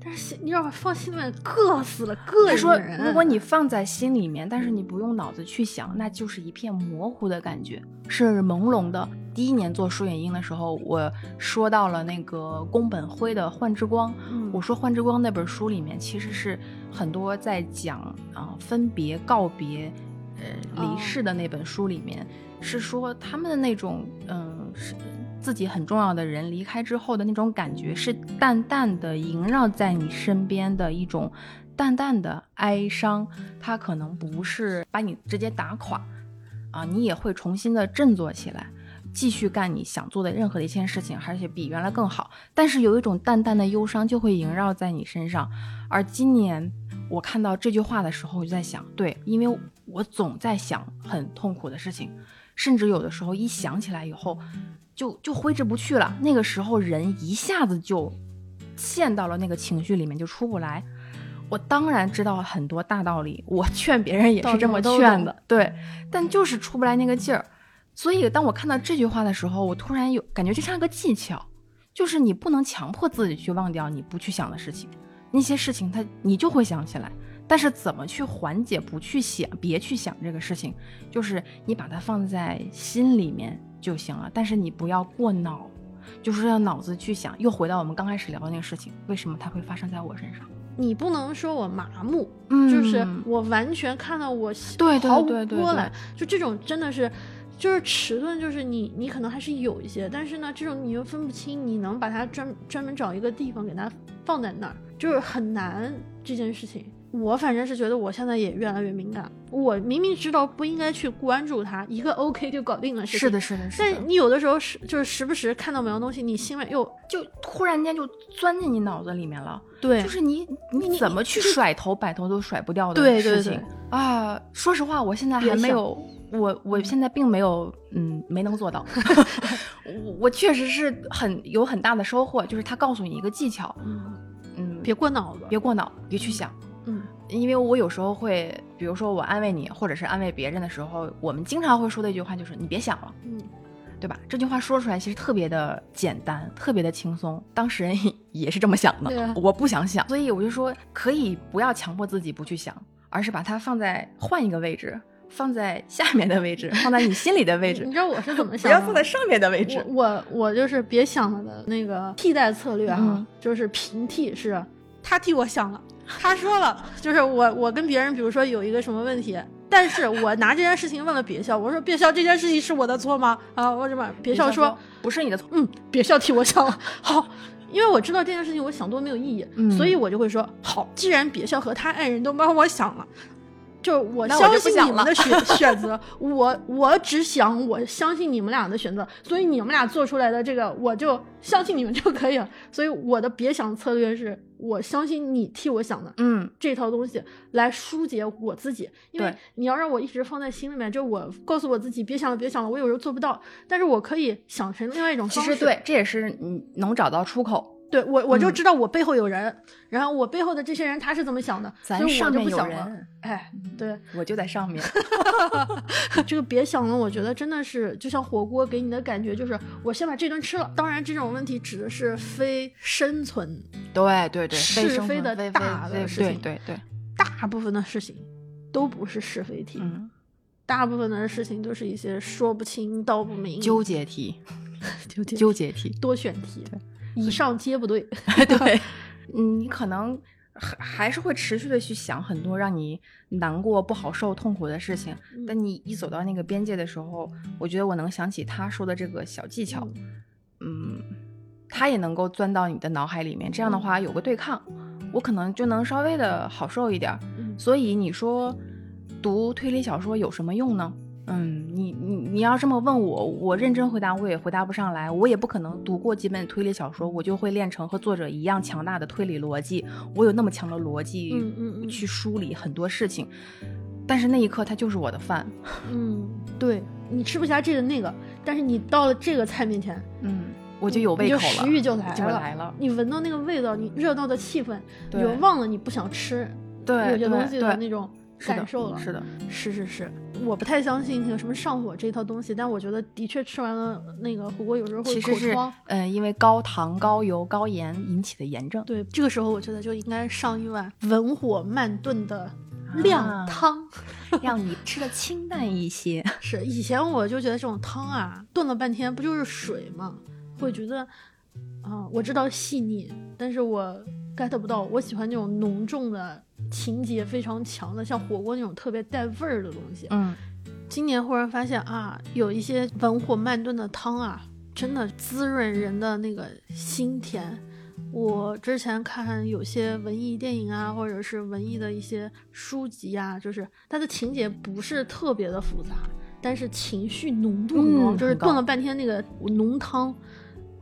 但是你要放心里面，硌死了，硌
人。他说，如果你放在心里面，但是你不用脑子去想，那就是一片模糊的感觉，是朦胧的。第一年做书眼音的时候，我说到了那个宫本辉的《幻之光》，我说《幻之光》那本书里面其实是很多在讲啊分别、告别、呃离世的那本书里面，是说他们的那种嗯是。自己很重要的人离开之后的那种感觉，是淡淡的萦绕在你身边的一种淡淡的哀伤。它可能不是把你直接打垮，啊，你也会重新的振作起来，继续干你想做的任何的一件事情，而且比原来更好。但是有一种淡淡的忧伤就会萦绕在你身上。而今年我看到这句话的时候，我就在想，对，因为我总在想很痛苦的事情，甚至有的时候一想起来以后。就就挥之不去了。那个时候，人一下子就陷到了那个情绪里面，就出不来。我当然知道很多大道理，我劝别人也是这么劝的，对。但就是出不来那个劲儿。所以，当我看到这句话的时候，我突然有感觉，就像个技巧，就是你不能强迫自己去忘掉你不去想的事情，那些事情它你就会想起来。但是怎么去缓解不去想，别去想这个事情，就是你把它放在心里面就行了。但是你不要过脑，就是要脑子去想。又回到我们刚开始聊的那个事情，为什么它会发生在我身上？
你不能说我麻木，
嗯
就是我完全看到我
对对
毫无波澜，就这种真的是。就是迟钝，就是你，你可能还是有一些，但是呢，这种你又分不清，你能把它专专门找一个地方给它放在那儿，就是很难这件事情。我反正是觉得我现在也越来越敏感，我明明知道不应该去关注它，一个 OK 就搞定了事情。
是的，是的，是的。
但你有的时候是就是时不时看到某样东西，你心里又
就突然间就钻进你脑子里面了。
对，
就是你你怎么去甩头摆头都甩不掉的
对
事情
对对
啊！说实话，我现在还没有，我我现在并没有，嗯，没能做到。我我确实是很有很大的收获，就是他告诉你一个技巧，嗯，
别过脑子，
别过脑，别去想。
嗯，
因为我有时候会，比如说我安慰你，或者是安慰别人的时候，我们经常会说的一句话就是“你别想了”，
嗯，
对吧？这句话说出来其实特别的简单，特别的轻松，当事人 也是这么想的。我不想想，所以我就说可以不要强迫自己不去想，而是把它放在换一个位置，放在下面的位置，放在你心里的位置
你，知道我是怎么 想的吗？
要放在上面的位置。
我我我就是别想了的那个替代策略哈、
嗯
就是平替是，他替我想了，他说了，就是我我跟别人比如说有一个什么问题，但是我拿这件事情问了别校，我说别校这件事情是我的错吗？啊，我什么别校说，
不是你的错，
嗯，别校替我想了，好。因为我知道这件事情我想多没有意义，
嗯
所以我就会说好。既然别校和他爱人都帮我想了，就我相信你们的选 选择，我我只想我相信你们俩的选择，所以你们俩做出来的这个我就相信你们就可以了。所以我的别想策略是我相信你替我想的
嗯，
这套东西来疏解我自己，因为你要让我一直放在心里面，就我告诉我自己别想了别想了，我有时候做不到，但是我可以想成另外一种方式。
其实对，这也是你能找到出口。
对我我就
嗯
知道我背后有人，然后我背后的这些人他是怎么想的，
咱上面有
不想了。
人，
哎，对，
我就在上面。
这个别想了，我觉得真的是就像火锅给你的感觉，就是我先把这顿吃了。当然，这种问题指的是非生存，
对对对，
是
非
的大的事情
对对，
大部分的事情都不是是非题，
嗯，
大部分的事情都是一些说不清道不明、
纠结题，
纠结
纠结题，
多选题，以上皆不对。
对，嗯，你可能还还是会持续的去想很多让你难过、不好受、痛苦的事情，
嗯
但你一走到那个边界的时候，我觉得我能想起他说的这个小技巧，嗯，他也能够钻到你的脑海里面，这样的话有个对抗，我可能就能稍微的好受一点所以你说读推理小说有什么用呢？嗯，你你你要这么问我，我认真回答我也回答不上来，我也不可能读过几本推理小说，我就会练成和作者一样强大的推理逻辑，我有那么强的逻辑
嗯嗯嗯
去梳理很多事情。但是那一刻，它就是我的饭。
嗯，对你吃不下这个那个，但是你到了这个菜面前，
嗯，我就有胃口了，
食欲就来
就
了，
来了。
你闻到那个味道，你热闹的气氛，你就忘了你不想吃
对
有些东西的那种感受了。
是的，
是是是，我不太相信那个什么上火这一套东西，但我觉得的确吃完了那个火锅有时候会
其实是
口疮。
嗯、因为高糖、高油、高盐引起的炎症。
对，这个时候我觉得就应该上一碗文火慢炖的靓
啊
汤。
让你吃的清淡一些。
是以前我就觉得这种汤啊，炖了半天不就是水吗？会觉得啊、我知道细腻，但是我 get 不到。我喜欢那种浓重的情节非常强的，像火锅那种特别带味儿的东西。
嗯，
今年忽然发现啊，有一些文火慢炖的汤啊，真的滋润人的那个心田。我之前看有些文艺电影啊，或者是文艺的一些书籍啊，就是它的情节不是特别的复杂，但是情绪浓度很高，
嗯很高
就是炖了半天那个浓汤，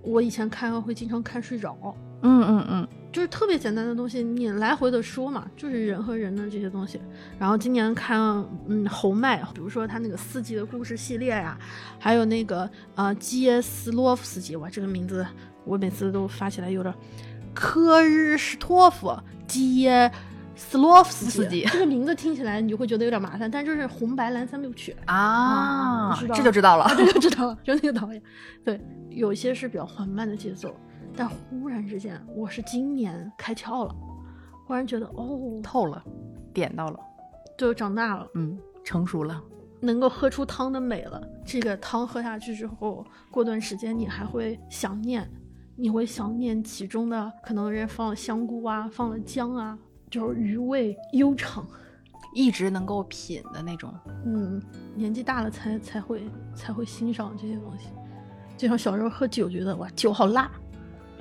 我以前看会经常看睡着。
嗯嗯嗯，
就是特别简单的东西，你来回的说嘛，就是人和人的这些东西。然后今年看，嗯，侯麦，比如说他那个四季的故事系列呀、还有那个呃基耶斯洛夫斯基，哇，这个名字我每次都发起来有点科日什托夫基耶斯洛夫斯
斯基
这个名字听起来你就会觉得有点麻烦，但就是红白蓝三部曲，
啊，这就知道了。
这就知道了，就那个导演。对，有一些是比较缓慢的节奏，但忽然之间，我是今年开窍了，忽然觉得哦，
透了，点到了，
就长大了，
嗯，成熟了。
能够喝出汤的美了。这个汤喝下去之后，过段时间你还会想念，你会想念其中的可能人放了香菇啊，放了姜啊，就是余味悠长，
一直能够品的那种。
嗯，年纪大了才才会才会欣赏这些东西。就像小时候喝酒，觉得哇酒好辣，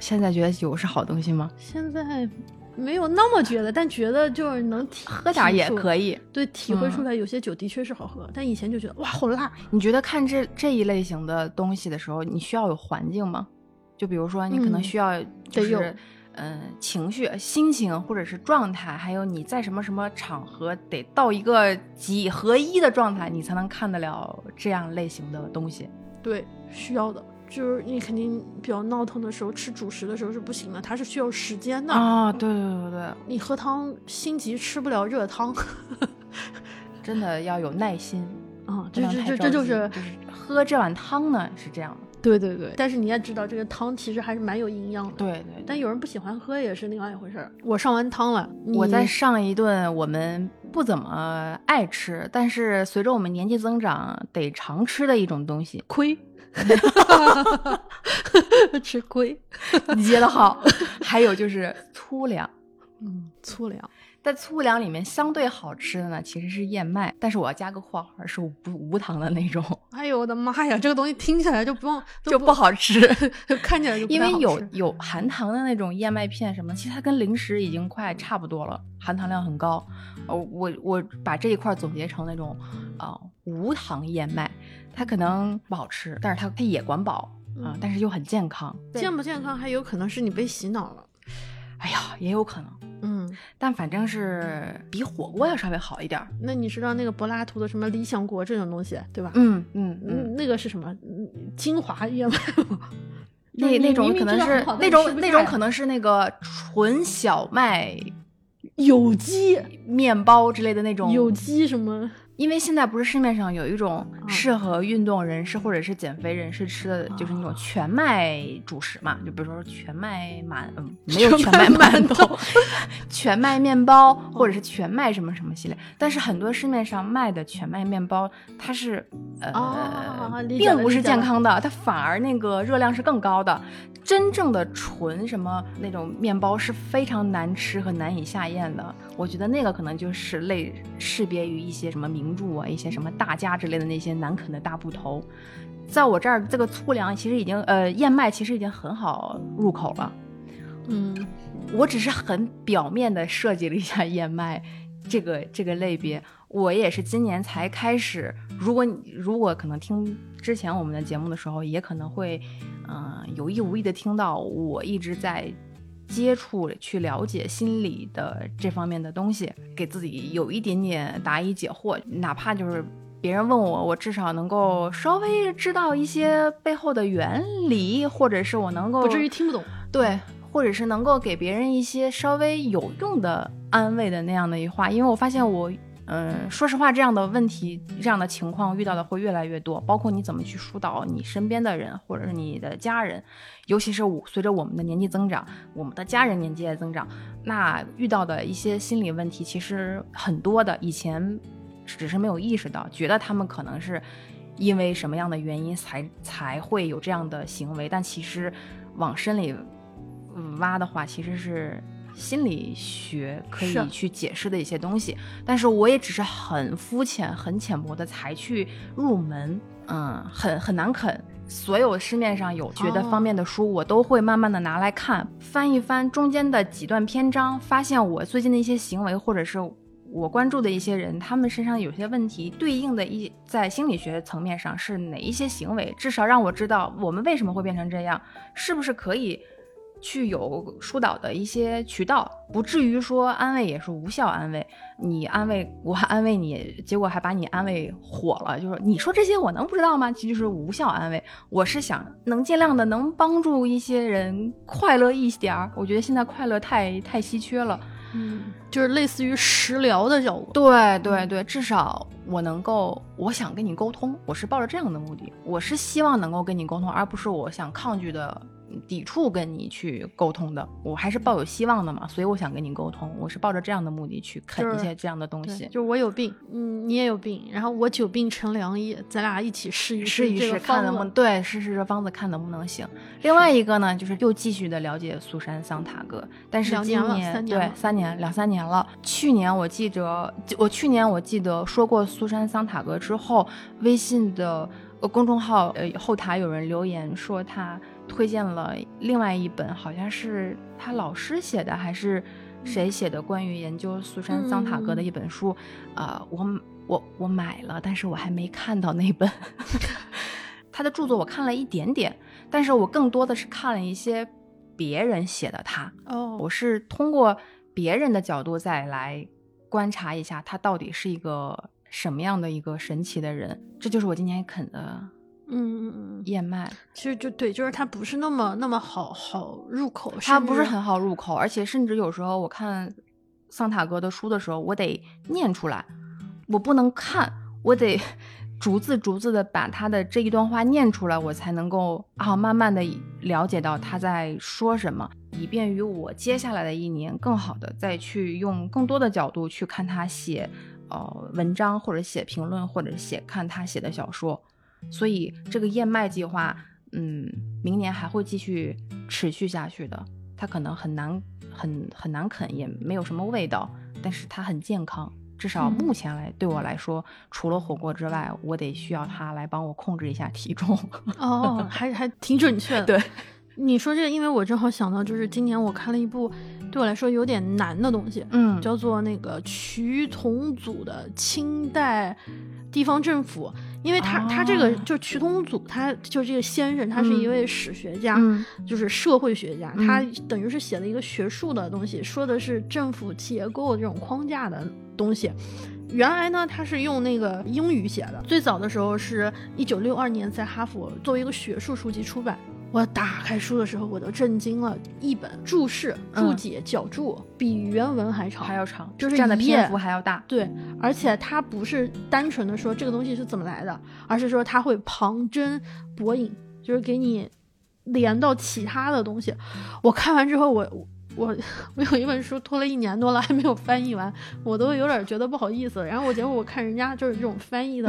现在觉得酒是好东西吗？
现在没有那么觉得，但觉得就是能体
喝点也可
以。对，体会出
嗯
来有些酒的确是好喝，但以前就觉得哇好辣。
你觉得看这这一类型的东西的时候，你需要有环境吗？就比如说，你可能
嗯
需要就
得有
是，嗯、情绪、心情或者是状态，还有你在什么什么场合得到一个几合一的状态，你才能看得了这样类型的东西。
对，需要的，就是你肯定比较闹腾的时候，吃主食的时候是不行的，它是需要时间的。
啊，对对对对，
你喝汤心急吃不了热汤，
真的要有耐心。
啊，
不
这这这这就是
就是喝这碗汤呢是这样的。
对对对。但是你也知道，这个汤其实还是蛮有营养的。
对对对
但有人不喜欢喝也是另外一回事儿。我上完汤了，
我
再
上一顿我们不怎么爱吃，但是随着我们年纪增长得常吃的一种东西。
亏，吃亏。
你接的好。还有就是粗粮，
嗯，粗粮。
在粗粮里面相对好吃的呢，其实是燕麦，但是我要加个括号，是无无糖的那种，
哎呦我的妈呀，这个东西听起来就不 用
就不，好吃。
就看起来就不
因为有有含糖的那种燕麦片什么，其实它跟零食已经快差不多了，含糖量很高。呃，我我把这一块总结成那种啊、呃无糖燕麦，它可能不好吃，但是它它也管饱啊、
嗯
但是又很健康。
健不健康还有可能是你被洗脑了。
哎呀，也有可能，
嗯，
但反正是比火锅要稍微好一点儿。
那你知道那个柏拉图的什么理想国这种东西对吧？
嗯嗯嗯，
嗯，那个是什么？嗯精华燕麦吗？
那那种可能是那种那种可
能
能是那个纯小麦
有机
面包之类的那种
有机什么？
因为现在不是市面上有一种
嗯
适合运动人士或者是减肥人士吃的，就是那种全麦主食嘛，就比如说全麦馒，嗯，没有全麦馒
馒头
头，全麦面包或者是全麦什么什么系列。但是很多市面上卖的全麦面包，它是呃、并不是健康的，它反而那个热量是更高的。真正的纯什么那种面包是非常难吃和难以下咽的。我觉得那个可能就是类识别于一些什么名著啊、一些什么大家之类的那些难啃的大部头。在我这儿，这个粗粮其实已经呃燕麦其实已经很好入口了。
嗯，
我只是很表面的设计了一下燕麦这个这个类别。我也是今年才开始，如果你如果可能听之前我们的节目的时候，也可能会，嗯、有意无意的听到我一直在接触、去了解心理的这方面的东西，给自己有一点点答疑解惑，哪怕就是。别人问我，我至少能够稍微知道一些背后的原理，或者是我能够
不至于听不懂。
对，或者是能够给别人一些稍微有用的安慰的那样的一话，因为我发现我，嗯，说实话，这样的问题、这样的情况遇到的会越来越多，包括你怎么去疏导你身边的人，或者是你的家人，尤其是我随着我们的年纪增长，我们的家人年纪也增长，那遇到的一些心理问题其实很多的，以前只是没有意识到，觉得他们可能是因为什么样的原因才才会有这样的行为，但其实往深里嗯挖的话，其实是心理学可以去解释的一些东西。但是我也只是很肤浅、很浅薄的才去入门，嗯，很很难啃。所有市面上有学的方面的书，我都会慢慢的拿来看，翻一翻中间的几段篇章，发现我最近的一些行为，或者是我关注的一些人，他们身上有些问题，对应的一在心理学层面上是哪一些行为，至少让我知道我们为什么会变成这样，是不是可以去有疏导的一些渠道，不至于说安慰也是无效安慰。你安慰我安慰你，结果还把你安慰火了，就是你说这些我能不知道吗？其实就是无效安慰。我是想能尽量的能帮助一些人快乐一点儿。我觉得现在快乐太太稀缺了。
嗯，就是类似于食疗的效果。
对对对，至少我能够，我想跟你沟通，我是抱着这样的目的，我是希望能够跟你沟通，而不是我想抗拒的抵触跟你去沟通的，我还是抱有希望的嘛，所以我想跟你沟通，我是抱着这样的目的去啃一些这样的东西。
就是我有病，嗯，你也有病，然后我久病成良医，咱俩一起试一
试一试，看能不能对试试这方子，看能不能行。另外一个呢，就是又继续的了解苏珊桑塔格，但是今
年
对三年两三年了。去年我记得，我去年我记得说过苏珊桑塔格之后，微信的公众号呃后台有人留言说他。推荐了另外一本，好像是他老师写的，还是谁写的？关于研究苏珊·桑塔格的一本书，呃，我我我买了，但是我还没看到那本。他的著作我看了一点点，但是我更多的是看了一些别人写的他。
哦，
我是通过别人的角度再来观察一下他到底是一个什么样的一个神奇的人。这就是我今年啃的。
嗯嗯嗯，
燕麦
其实就对，就是它不是那么那么好好入口，
它不是很好入口，而且甚至有时候我看桑塔格的书的时候，我得念出来，我不能看，我得逐字逐字的把他的这一段话念出来，我才能够啊慢慢的了解到他在说什么，以便于我接下来的一年更好的再去用更多的角度去看他写呃文章或者写评论或者写看他写的小说。所以这个燕麦计划，嗯，明年还会继续持续下去的。它可能很难、很很难啃，也没有什么味道，但是它很健康。至少目前来对我来说，除了火锅之外，我得需要它来帮我控制一下体重。
哦，还还挺准确的。
对，
你说这个，因为我正好想到，就是今年我看了一部对我来说有点难的东西，
嗯，
叫做那个瞿同祖的清代地方政府。因为他他这个就瞿同祖，他就这个先生，他是一位史学家，就是社会学家，他等于是写了一个学术的东西，说的是政府结构这种框架的东西。原来呢，他是用那个英语写的，最早的时候是一九六二年在哈佛作为一个学术书籍出版。我打开书的时候，我都震惊了。一本注释、注解、脚注比原文还长，
还要长，
就是
占的篇幅还要大。
对，而且它不是单纯的说这个东西是怎么来的，而是说它会旁征博引，就是给你连到其他的东西。我看完之后，我我我有一本书拖了一年多了还没有翻译完，我都有点觉得不好意思。然后我结果我看人家就是这种翻译的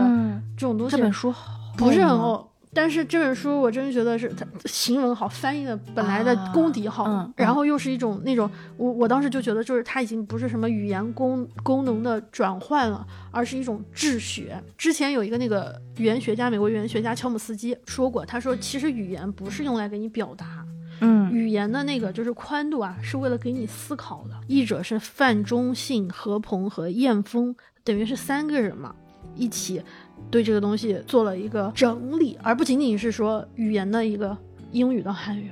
这种东西，
这本书
不是很厚。但是这本书我真觉得是它行文好，翻译的本来的功底好，然后又是一种那种我我当时就觉得就是它已经不是什么语言功功能的转换了，而是一种治学。之前有一个那个语言学家，美国语言学家乔姆斯基说过，他说其实语言不是用来给你表达，
嗯，
语言的那个就是宽度啊，是为了给你思考的。译者是范中信、何鹏和燕峰，等于是三个人嘛，一起。对这个东西做了一个整理，而不仅仅是说语言的一个英语的汉语，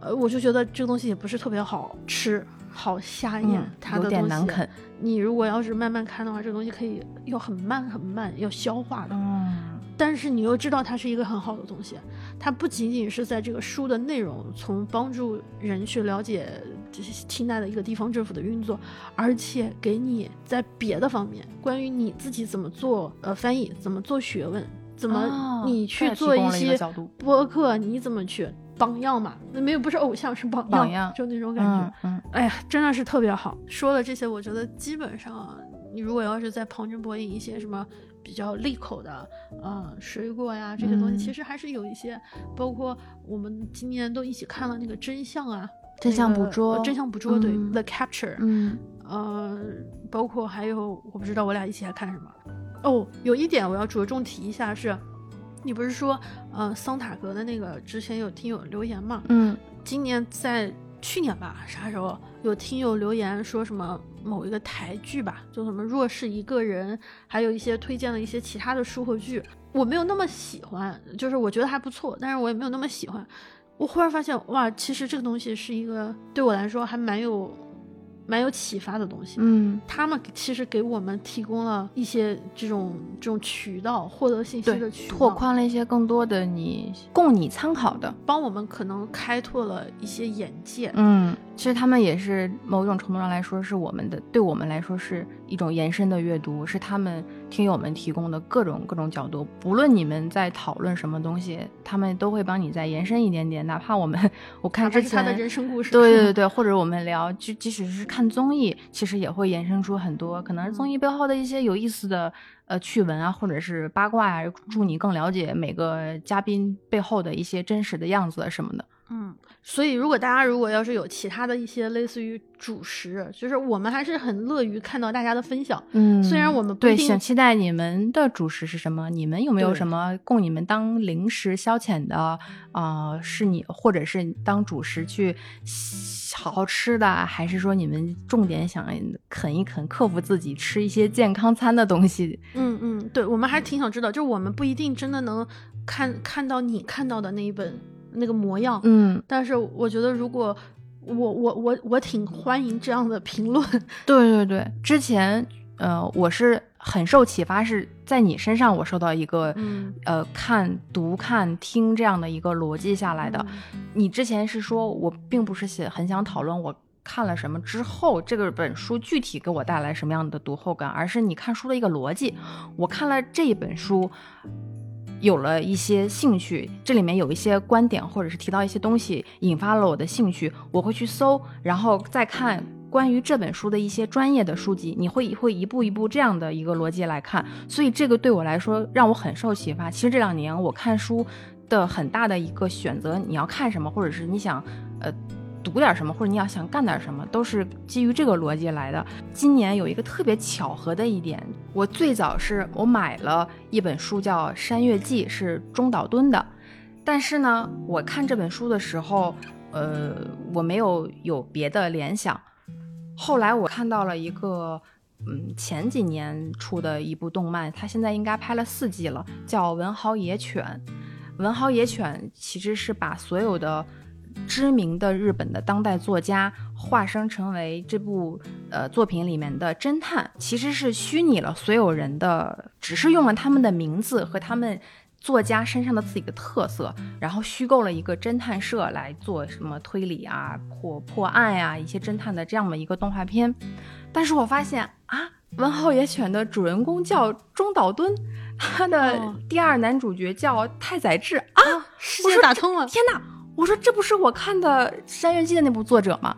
呃，我就觉得这个东西也不是特别好吃，好下咽，它的
有点难啃。
你如果要是慢慢看的话，这个东西可以要很慢很慢要消化的。
嗯。
但是你又知道它是一个很好的东西，它不仅仅是在这个书的内容，从帮助人去了解清代的一个地方政府的运作，而且给你在别的方面，关于你自己怎么做呃翻译，怎么做学问，怎么你去做
一
些播客，你怎么去榜样嘛？那没有不是偶像，是榜样，
榜样
就那种感觉。嗯，哎呀，真的是特别好。说了这些，我觉得基本上，你如果要是在旁征博引一些什么。比较利口的，呃，水果呀，这些东西其实还是有一些，包括我们今年都一起看了那个真相啊，
真相捕捉，
真相捕捉，对，The Capture，
嗯，
呃，包括还有，我不知道我俩一起还看什么，哦，有一点我要着重提一下是，你不是说，呃，桑塔格的那个之前有听友留言嘛，
嗯，
今年在去年吧，啥时候有听友留言说什么？某一个台剧吧，就什么若是一个人，还有一些推荐了一些其他的书和剧，我没有那么喜欢，就是我觉得还不错，但是我也没有那么喜欢。我忽然发现，哇，其实这个东西是一个对我来说还蛮有。蛮有启发的东西，
嗯，
他们其实给我们提供了一些这种这种渠道，获得信息的渠
道，拓宽了一些更多的你供你参考的，
帮我们可能开拓了一些眼界，
嗯，其实他们也是某种程度上来说是我们的，对我们来说是一种延伸的阅读，是他们听友们提供的各种各种角度。不论你们在讨论什么东西，他们都会帮你再延伸一点点。哪怕我们 我看之前
他的人生故事，
对对对 对，或者我们聊，就即使是看综艺，其实也会延伸出很多可能是综艺背后的一些有意思的呃趣闻啊，或者是八卦啊，助你更了解每个嘉宾背后的一些真实的样子什么的。
嗯，所以如果大家如果要是有其他的一些类似于主食，就是我们还是很乐于看到大家的分享。
嗯，
虽然我们不
对，
一定
想期待你们的主食是什么？你们有没有什么供你们当零食消遣的？啊，是你或者是当主食去好好吃的，还是说你们重点想啃一啃，克服自己吃一些健康餐的东西？
嗯嗯，对，我们还是挺想知道，就是我们不一定真的能看看到你看到的那一本那个模样，
嗯，
但是我觉得如果我我我我挺欢迎这样的评论，
对对对，之前呃，我是很受启发，是在你身上我受到一个、
嗯
呃看读看听这样的一个逻辑下来的。你之前是说我并不是写很想讨论我看了什么之后这个本书具体给我带来什么样的读后感，而是你看书的一个逻辑。我看了这一本书。有了一些兴趣，这里面有一些观点或者是提到一些东西，引发了我的兴趣，我会去搜，然后再看关于这本书的一些专业的书籍，你会会一步一步这样的一个逻辑来看，所以这个对我来说让我很受启发。其实这两年我看书的很大的一个选择，你要看什么，或者是你想呃读点什么，或者你要想干点什么，都是基于这个逻辑来的。今年有一个特别巧合的一点，我最早是我买了一本书叫《山月记》，是中岛敦的，但是呢，我看这本书的时候，呃，我没有有别的联想。后来我看到了一个，嗯，前几年出的一部动漫，它现在应该拍了四季了，叫《文豪野犬》。文豪野犬其实是把所有的知名的日本的当代作家化身成为这部呃作品里面的侦探，其实是虚拟了所有人的，只是用了他们的名字和他们作家身上的自己的特色，然后虚构了一个侦探社来做什么推理啊、破破案呀、一些侦探的这样的一个动画片。但是我发现啊，《文豪野犬》的主人公叫中岛敦，他的
哦
第二男主角叫太宰治啊。
啊，世界打通了，
天哪！我说这不是我看的《山月记》的那部作者吗？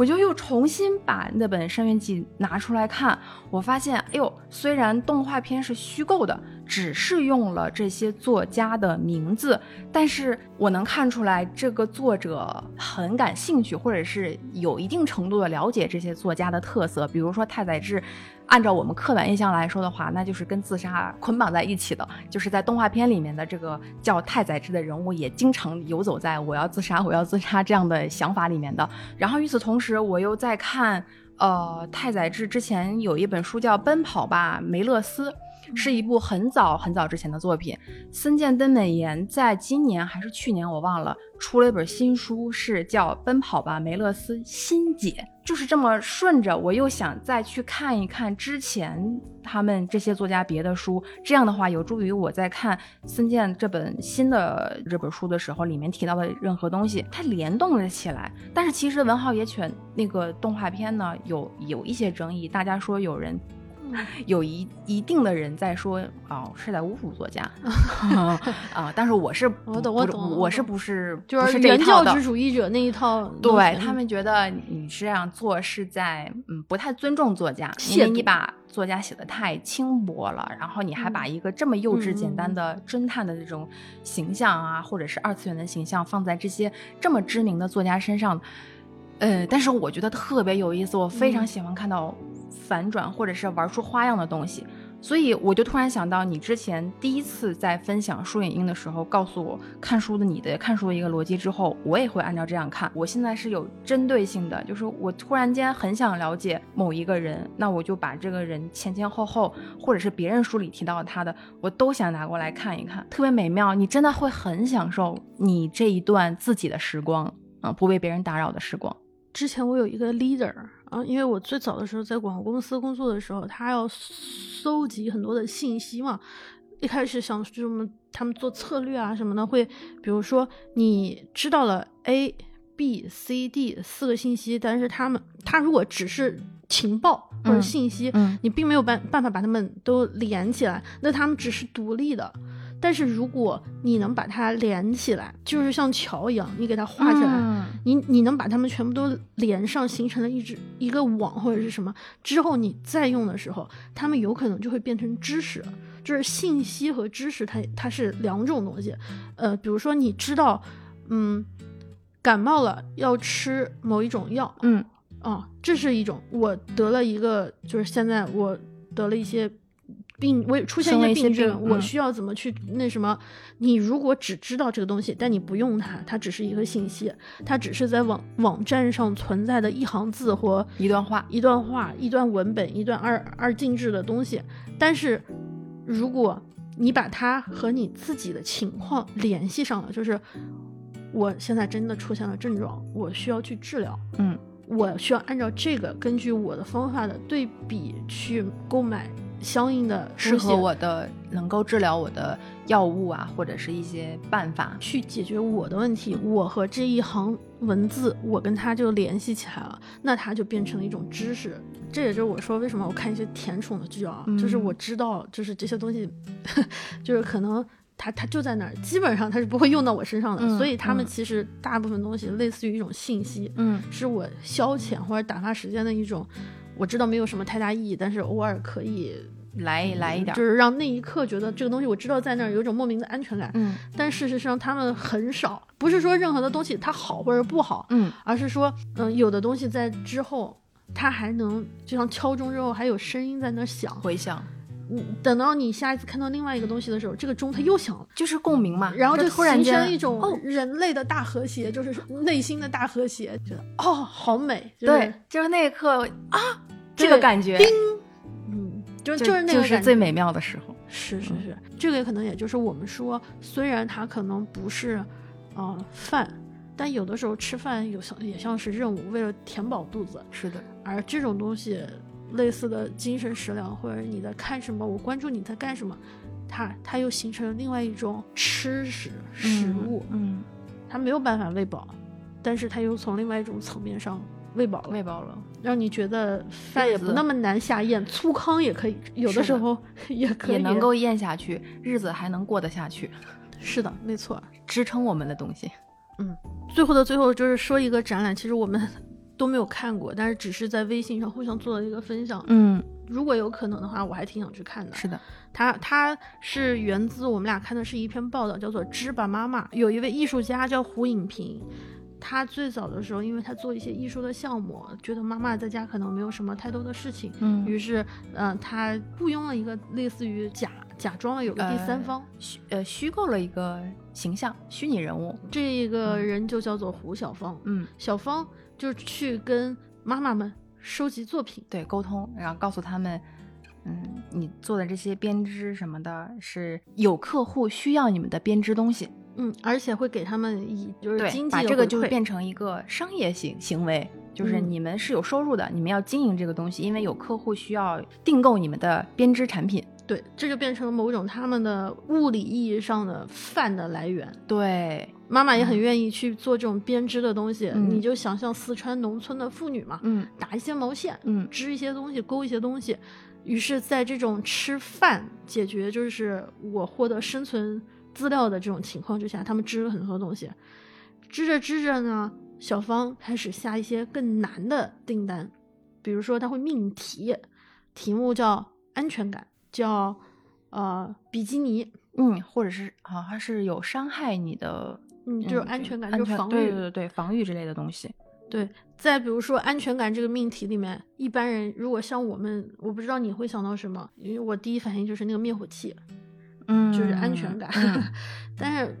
我就又重新把那本《山月记》拿出来看，我发现，哎呦，虽然动画片是虚构的，只是用了这些作家的名字，但是我能看出来这个作者很感兴趣，或者是有一定程度的了解这些作家的特色，比如说太宰治。按照我们刻板印象来说的话，那就是跟自杀捆绑在一起的。就是在动画片里面的这个叫太宰治的人物，也经常游走在“我要自杀，我要自杀”这样的想法里面的。然后与此同时，我又在看，呃，太宰治之前有一本书叫《奔跑吧，梅勒斯》。是一部很早很早之前的作品。森见登美彦在今年还是去年我忘了出了一本新书，是叫《奔跑吧，梅勒斯新解》。就是这么顺着，我又想再去看一看之前他们这些作家别的书，这样的话有助于我在看孙健这本新的这本书的时候，里面提到的任何东西，它联动了起来。但是其实《文豪野犬》那个动画片呢，有有一些争议，大家说有人。有一一定的人在说哦，是在侮辱作家。啊，但是我是
我懂我懂
我是不是
就
是
教旨主义者那一套。
对，他们觉得你是这样做是在嗯不太尊重作家，因为你把作家写的太轻薄了，然后你还把一个这么幼稚
嗯
简单的侦探的这种形象啊，或者是二次元的形象放在这些这么知名的作家身上，呃，但是我觉得特别有意思，我非常
嗯。
喜欢看到反转或者是玩出花样的东西。所以我就突然想到，你之前第一次在分享书影音的时候，告诉我看书的你的看书的一个逻辑之后，我也会按照这样看。我现在是有针对性的，就是我突然间很想了解某一个人，那我就把这个人前前后后，或者是别人书里提到他的，我都想拿过来看一看，特别美妙。你真的会很享受你这一段自己的时光，啊、不被别人打扰的时光。
之前我有一个 leader 啊，因为我最早的时候在广告公司工作的时候，他要搜集很多的信息嘛。一开始想就是我们他们做策略啊什么的，会比如说你知道了 A、B、C、D 四个信息，但是他们他如果只是情报或者
嗯
信息，
嗯
你并没有办办法把他们都连起来，那他们只是独立的。但是如果你能把它连起来，就是像桥一样，你给它画起来，
嗯
你你能把它们全部都连上，形成了一只一个网或者是什么之后，你再用的时候，它们有可能就会变成知识。就是信息和知识它，它是两种东西。呃，比如说你知道，嗯，感冒了要吃某一种药，
嗯
啊，这是一种。我得了一个，就是现在我得了一些病，我也出现
一些
病症，我需要怎么去那什么？你如果只知道这个东西，但你不用它，它只是一个信息，它只是在网网站上存在的一行字或
一段话，
一段话、一段文本、一段二二进制的东西。但是，如果你把它和你自己的情况联系上了，就是我现在真的出现了症状，我需要去治疗，
嗯
我需要按照这个根据我的方法的对比去购买相应的
适合我的能够治疗我的药物啊，或者是一些办法。
去解决我的问题，我和这一行文字，我跟它就联系起来了，那它就变成了一种知识。这也就是我说为什么我看一些甜宠的剧啊，
嗯
就是我知道，就是这些东西，就是可能它它就在那儿，基本上它是不会用到我身上的，
嗯
所以他们
嗯
其实大部分东西类似于一种信息，
嗯
是我消遣或者打发时间的一种。我知道没有什么太大意义，但是偶尔可以
来来一点儿，
就是让那一刻觉得这个东西我知道在那儿有一种莫名的安全感。
嗯
但事实上他们很少，不是说任何的东西它好或者不好，
嗯
而是说，嗯，有的东西在之后，它还能就像敲钟之后还有声音在那儿响，
回响
嗯，等到你下一次看到另外一个东西的时候，这个钟它又响了。
就是共鸣嘛，
然后就
突然
形成
间
一种
哦，
人类的大和谐，就是内心的大和谐，觉得哦，好美，就是、
对，就是那一刻啊，这个感觉，
嗯，就
就
就是那个
就是最美妙的时候。
是是是，这个也可能也就是我们说，虽然它可能不是，呃，饭，但有的时候吃饭有像也像是任务，为了填饱肚子。
是的，
而这种东西，类似的精神食粮，或者你在看什么，我关注你在干什么，它它又形成了另外一种吃食食物，
嗯，
它没有办法喂饱，但是它又从另外一种层面上喂饱了，
喂饱了。
让你觉得饭也不那么难下咽，粗糠也可以，有的时候 也可以，
也能够咽下去，日子还能过得下去，
是的，没错。
支撑我们的东西。
嗯最后的最后，就是说一个展览，其实我们都没有看过，但是只是在微信上互相做了一个分享。
嗯，
如果有可能的话，我还挺想去看的。
是的，
它它是源自我们俩看的是一篇报道，叫做《芝巴妈妈》，有一位艺术家叫胡颖平。他最早的时候，因为他做一些艺术的项目，觉得妈妈在家可能没有什么太多的事情，
嗯
于是，呃，他雇佣了一个类似于假假装了有个第三
呃
方，
虚呃虚构了一个形象，虚拟人物。
这个人就叫做胡小芳。
嗯，
小芳就去跟妈妈们收集作品，
对，沟通，然后告诉他们，嗯，你做的这些编织什么的，是有客户需要你们的编织东西。
嗯，而且会给他们以就是经，济
把这个就
的回馈
变成一个商业行行为，就是
嗯
你们是有收入的，你们要经营这个东西，因为有客户需要订购你们的编织产品。
对，这就变成了某种他们的物理意义上的饭的来源。
对，
妈妈也很
嗯
愿意去做这种编织的东西，
嗯
你就想象四川农村的妇女嘛，
嗯
打一些毛线，
嗯
织一些东西，钩一些东西。于是，在这种吃饭解决就是我获得生存资料的这种情况之下，他们织了很多东西。织着织着呢，小芳开始下一些更难的订单，比如说他会命题，题目叫安全感，叫呃比基尼，
嗯，或者是好像是有伤害你的，
嗯，就是
嗯
安全感，
安
就是防御，
对对对对，防御之类的东西。
对，再比如说安全感这个命题里面，一般人如果像我们，我不知道你会想到什么，因为我第一反应就是那个灭火器，
嗯，
就是安全感。
嗯
但是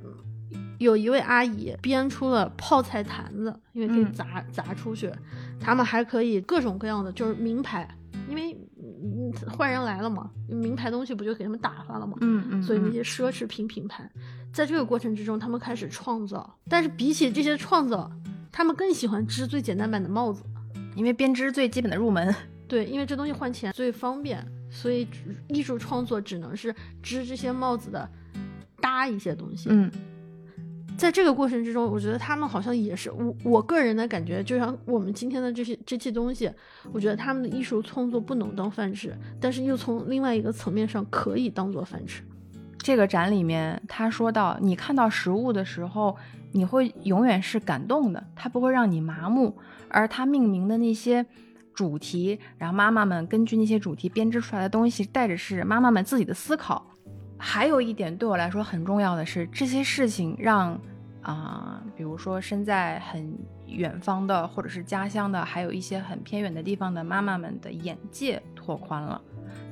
有一位阿姨编出了泡菜坛子，因为可以
嗯
砸、砸出去，他们还可以各种各样的，就是名牌，因为嗯坏人来了嘛，名牌东西不就给他们打发了嘛？
嗯嗯，
所以那
嗯
些奢侈品品牌，在这个过程之中，他们开始创造。但是比起这些创造，他们更喜欢织最简单版的帽子。
因为编织最基本的入门，
对，因为这东西换钱最方便，所以艺术创作只能是织这些帽子的搭一些东西。
嗯
在这个过程之中，我觉得他们好像也是我我个人的感觉，就像我们今天的这些这些东西，我觉得他们的艺术创作不能当饭吃，但是又从另外一个层面上可以当做饭吃。
这个展里面，他说到，你看到实物的时候，你会永远是感动的，它不会让你麻木。而他命名的那些主题，然后妈妈们根据那些主题编织出来的东西，带着是妈妈们自己的思考。还有一点对我来说很重要的是，这些事情让啊，比如说身在很远方的，或者是家乡的，还有一些很偏远的地方的妈妈们的眼界拓宽了。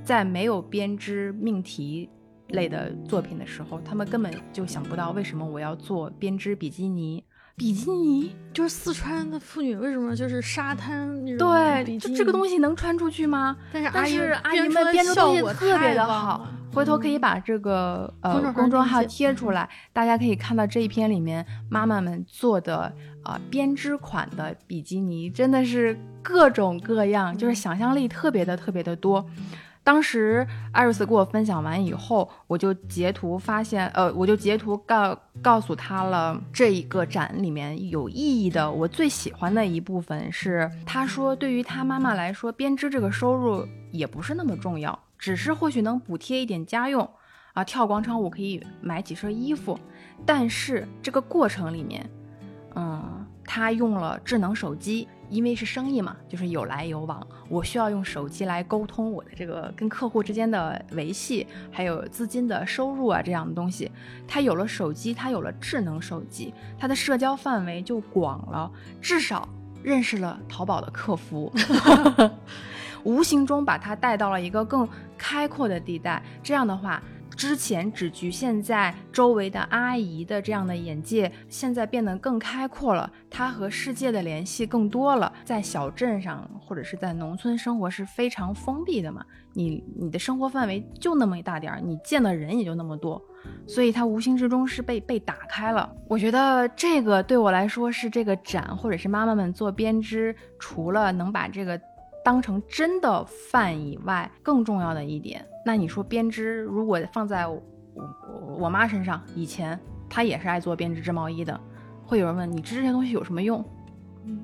在没有编织命题类的作品的时候，他们根本就想不到为什么我要做编织比基尼。比基尼
就是四川的妇女为什么就是沙滩
对，就这个东西能穿出去吗？
但是
阿姨
阿
阿姨们编织东西特别的
好
好，，回头可以把这个呃
公众号
贴出来，大家可以看到这一篇里面妈妈们做的啊、编织款的比基尼，真的是各种各样，就是想象力特别的特别的多。当时艾瑞斯给我分享完以后，我就截图发现，呃，我就截图告告诉他了这一个展里面有意义的，我最喜欢的一部分是，他说对于他妈妈来说，编织这个收入也不是那么重要，只是或许能补贴一点家用，啊，跳广场舞可以买几身衣服，但是这个过程里面，嗯，他用了智能手机，因为是生意嘛，就是有来有往，我需要用手机来沟通我的这个跟客户之间的维系，还有资金的收入啊这样的东西。他有了手机，他有了智能手机，他的社交范围就广了，至少认识了淘宝的客服。无形中把他带到了一个更开阔的地带。这样的话，之前只局限在周围的阿姨的这样的眼界，现在变得更开阔了。他和世界的联系更多了。在小镇上或者是在农村生活是非常封闭的嘛，你你的生活范围就那么一大点儿，你见的人也就那么多。所以它无形之中是被被打开了。我觉得这个对我来说是这个展，或者是妈妈们做编织，除了能把这个当成真的饭以外，更重要的一点。那你说编织，如果放在我我我妈身上，以前她也是爱做编织织毛衣的，会有人问你织这些东西有什么用？
嗯，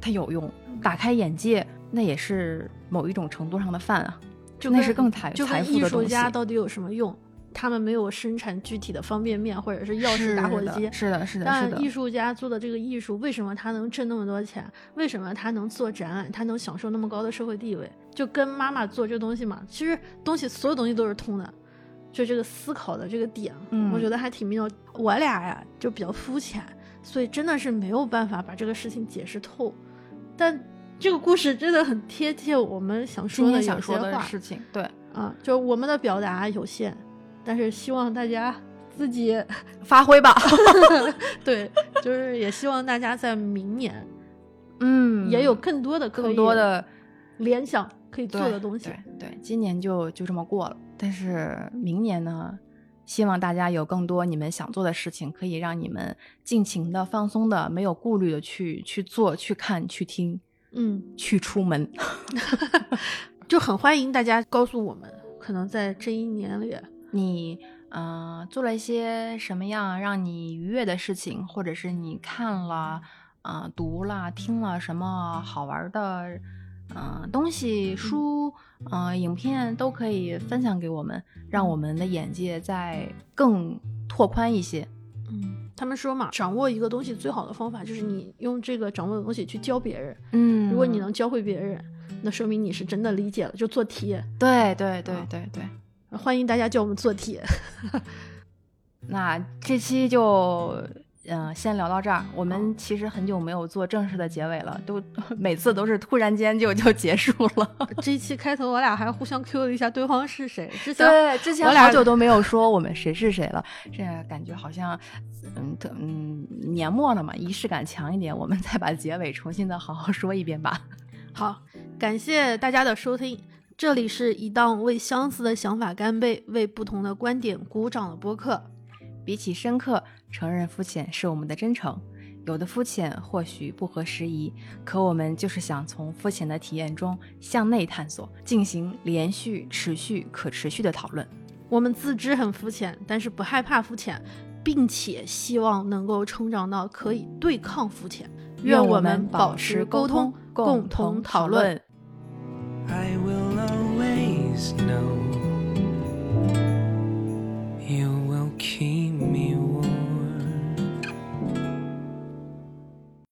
它有用，打开眼界，那也是某一种程度上的饭啊，那
就那
是更财
就艺术
财富的东西。
家到底有什么用？他们没有生产具体的方便面或者是钥匙打火机，
是的，是的，
但艺。术家做的这个艺术，为什么他能挣那么多钱？为什么他能做展览？他能享受那么高的社会地位？就跟妈妈做这东西嘛，其实东西所有东西都是通的，就这个思考的这个点，
嗯
我觉得还挺妙。我俩呀就比较肤浅，所以真的是没有办法把这个事情解释透。但这个故事真的很贴切我们想说的有些
想说的
话
事情，对，
啊，就我们的表达有限，但是希望大家自己
发挥吧。
对，就是也希望大家在明年
嗯，
也有更多的
更多的
联想可以做的东西。
对对，今年就就这么过了，但是明年呢，希望大家有更多你们想做的事情，可以让你们尽情的、放松的、没有顾虑的去去做、去看、去听、
嗯，
去出门。
就很欢迎大家告诉我们，可能在这一年里，
你嗯、呃做了一些什么样让你愉悦的事情，或者是你看了、呃、读了、听了什么好玩的嗯、呃东西、书、呃影片，都可以分享给我们，让我们的眼界再更拓宽一些。
嗯，他们说嘛，掌握一个东西最好的方法就是你用这个掌握的东西去教别人。
嗯
如果你能教会别人，那说明你是真的理解了。就做题，
对对对
啊
对对，
欢迎大家教我们做题。
那这期就。嗯，先聊到这儿。我们其实很久没有做正式的结尾了，都 每次都是突然间就就结束了。
这一期开头我俩还互相 Q 了一下对方是谁，之前
对，之前
我俩
好久都没有说我们谁是谁了，这感觉好像，嗯，特嗯，年末了嘛，仪式感强一点，我们再把结尾重新的好好说一遍吧。
好，感谢大家的收听。这里是一档为相似的想法干杯、为不同的观点鼓掌的播客。
比起深刻，承认肤浅是我们的真诚。有的肤浅或许不合时宜，可我们就是想从肤浅的体验中向内探索，进行连续、持续、可持续的讨论。
我们自知很肤浅，但是不害怕肤浅，并且希望能够成长到可以对抗肤浅。
愿我
我们
们保
保持
持沟
通，，共同讨论。。
I will always know you will keep.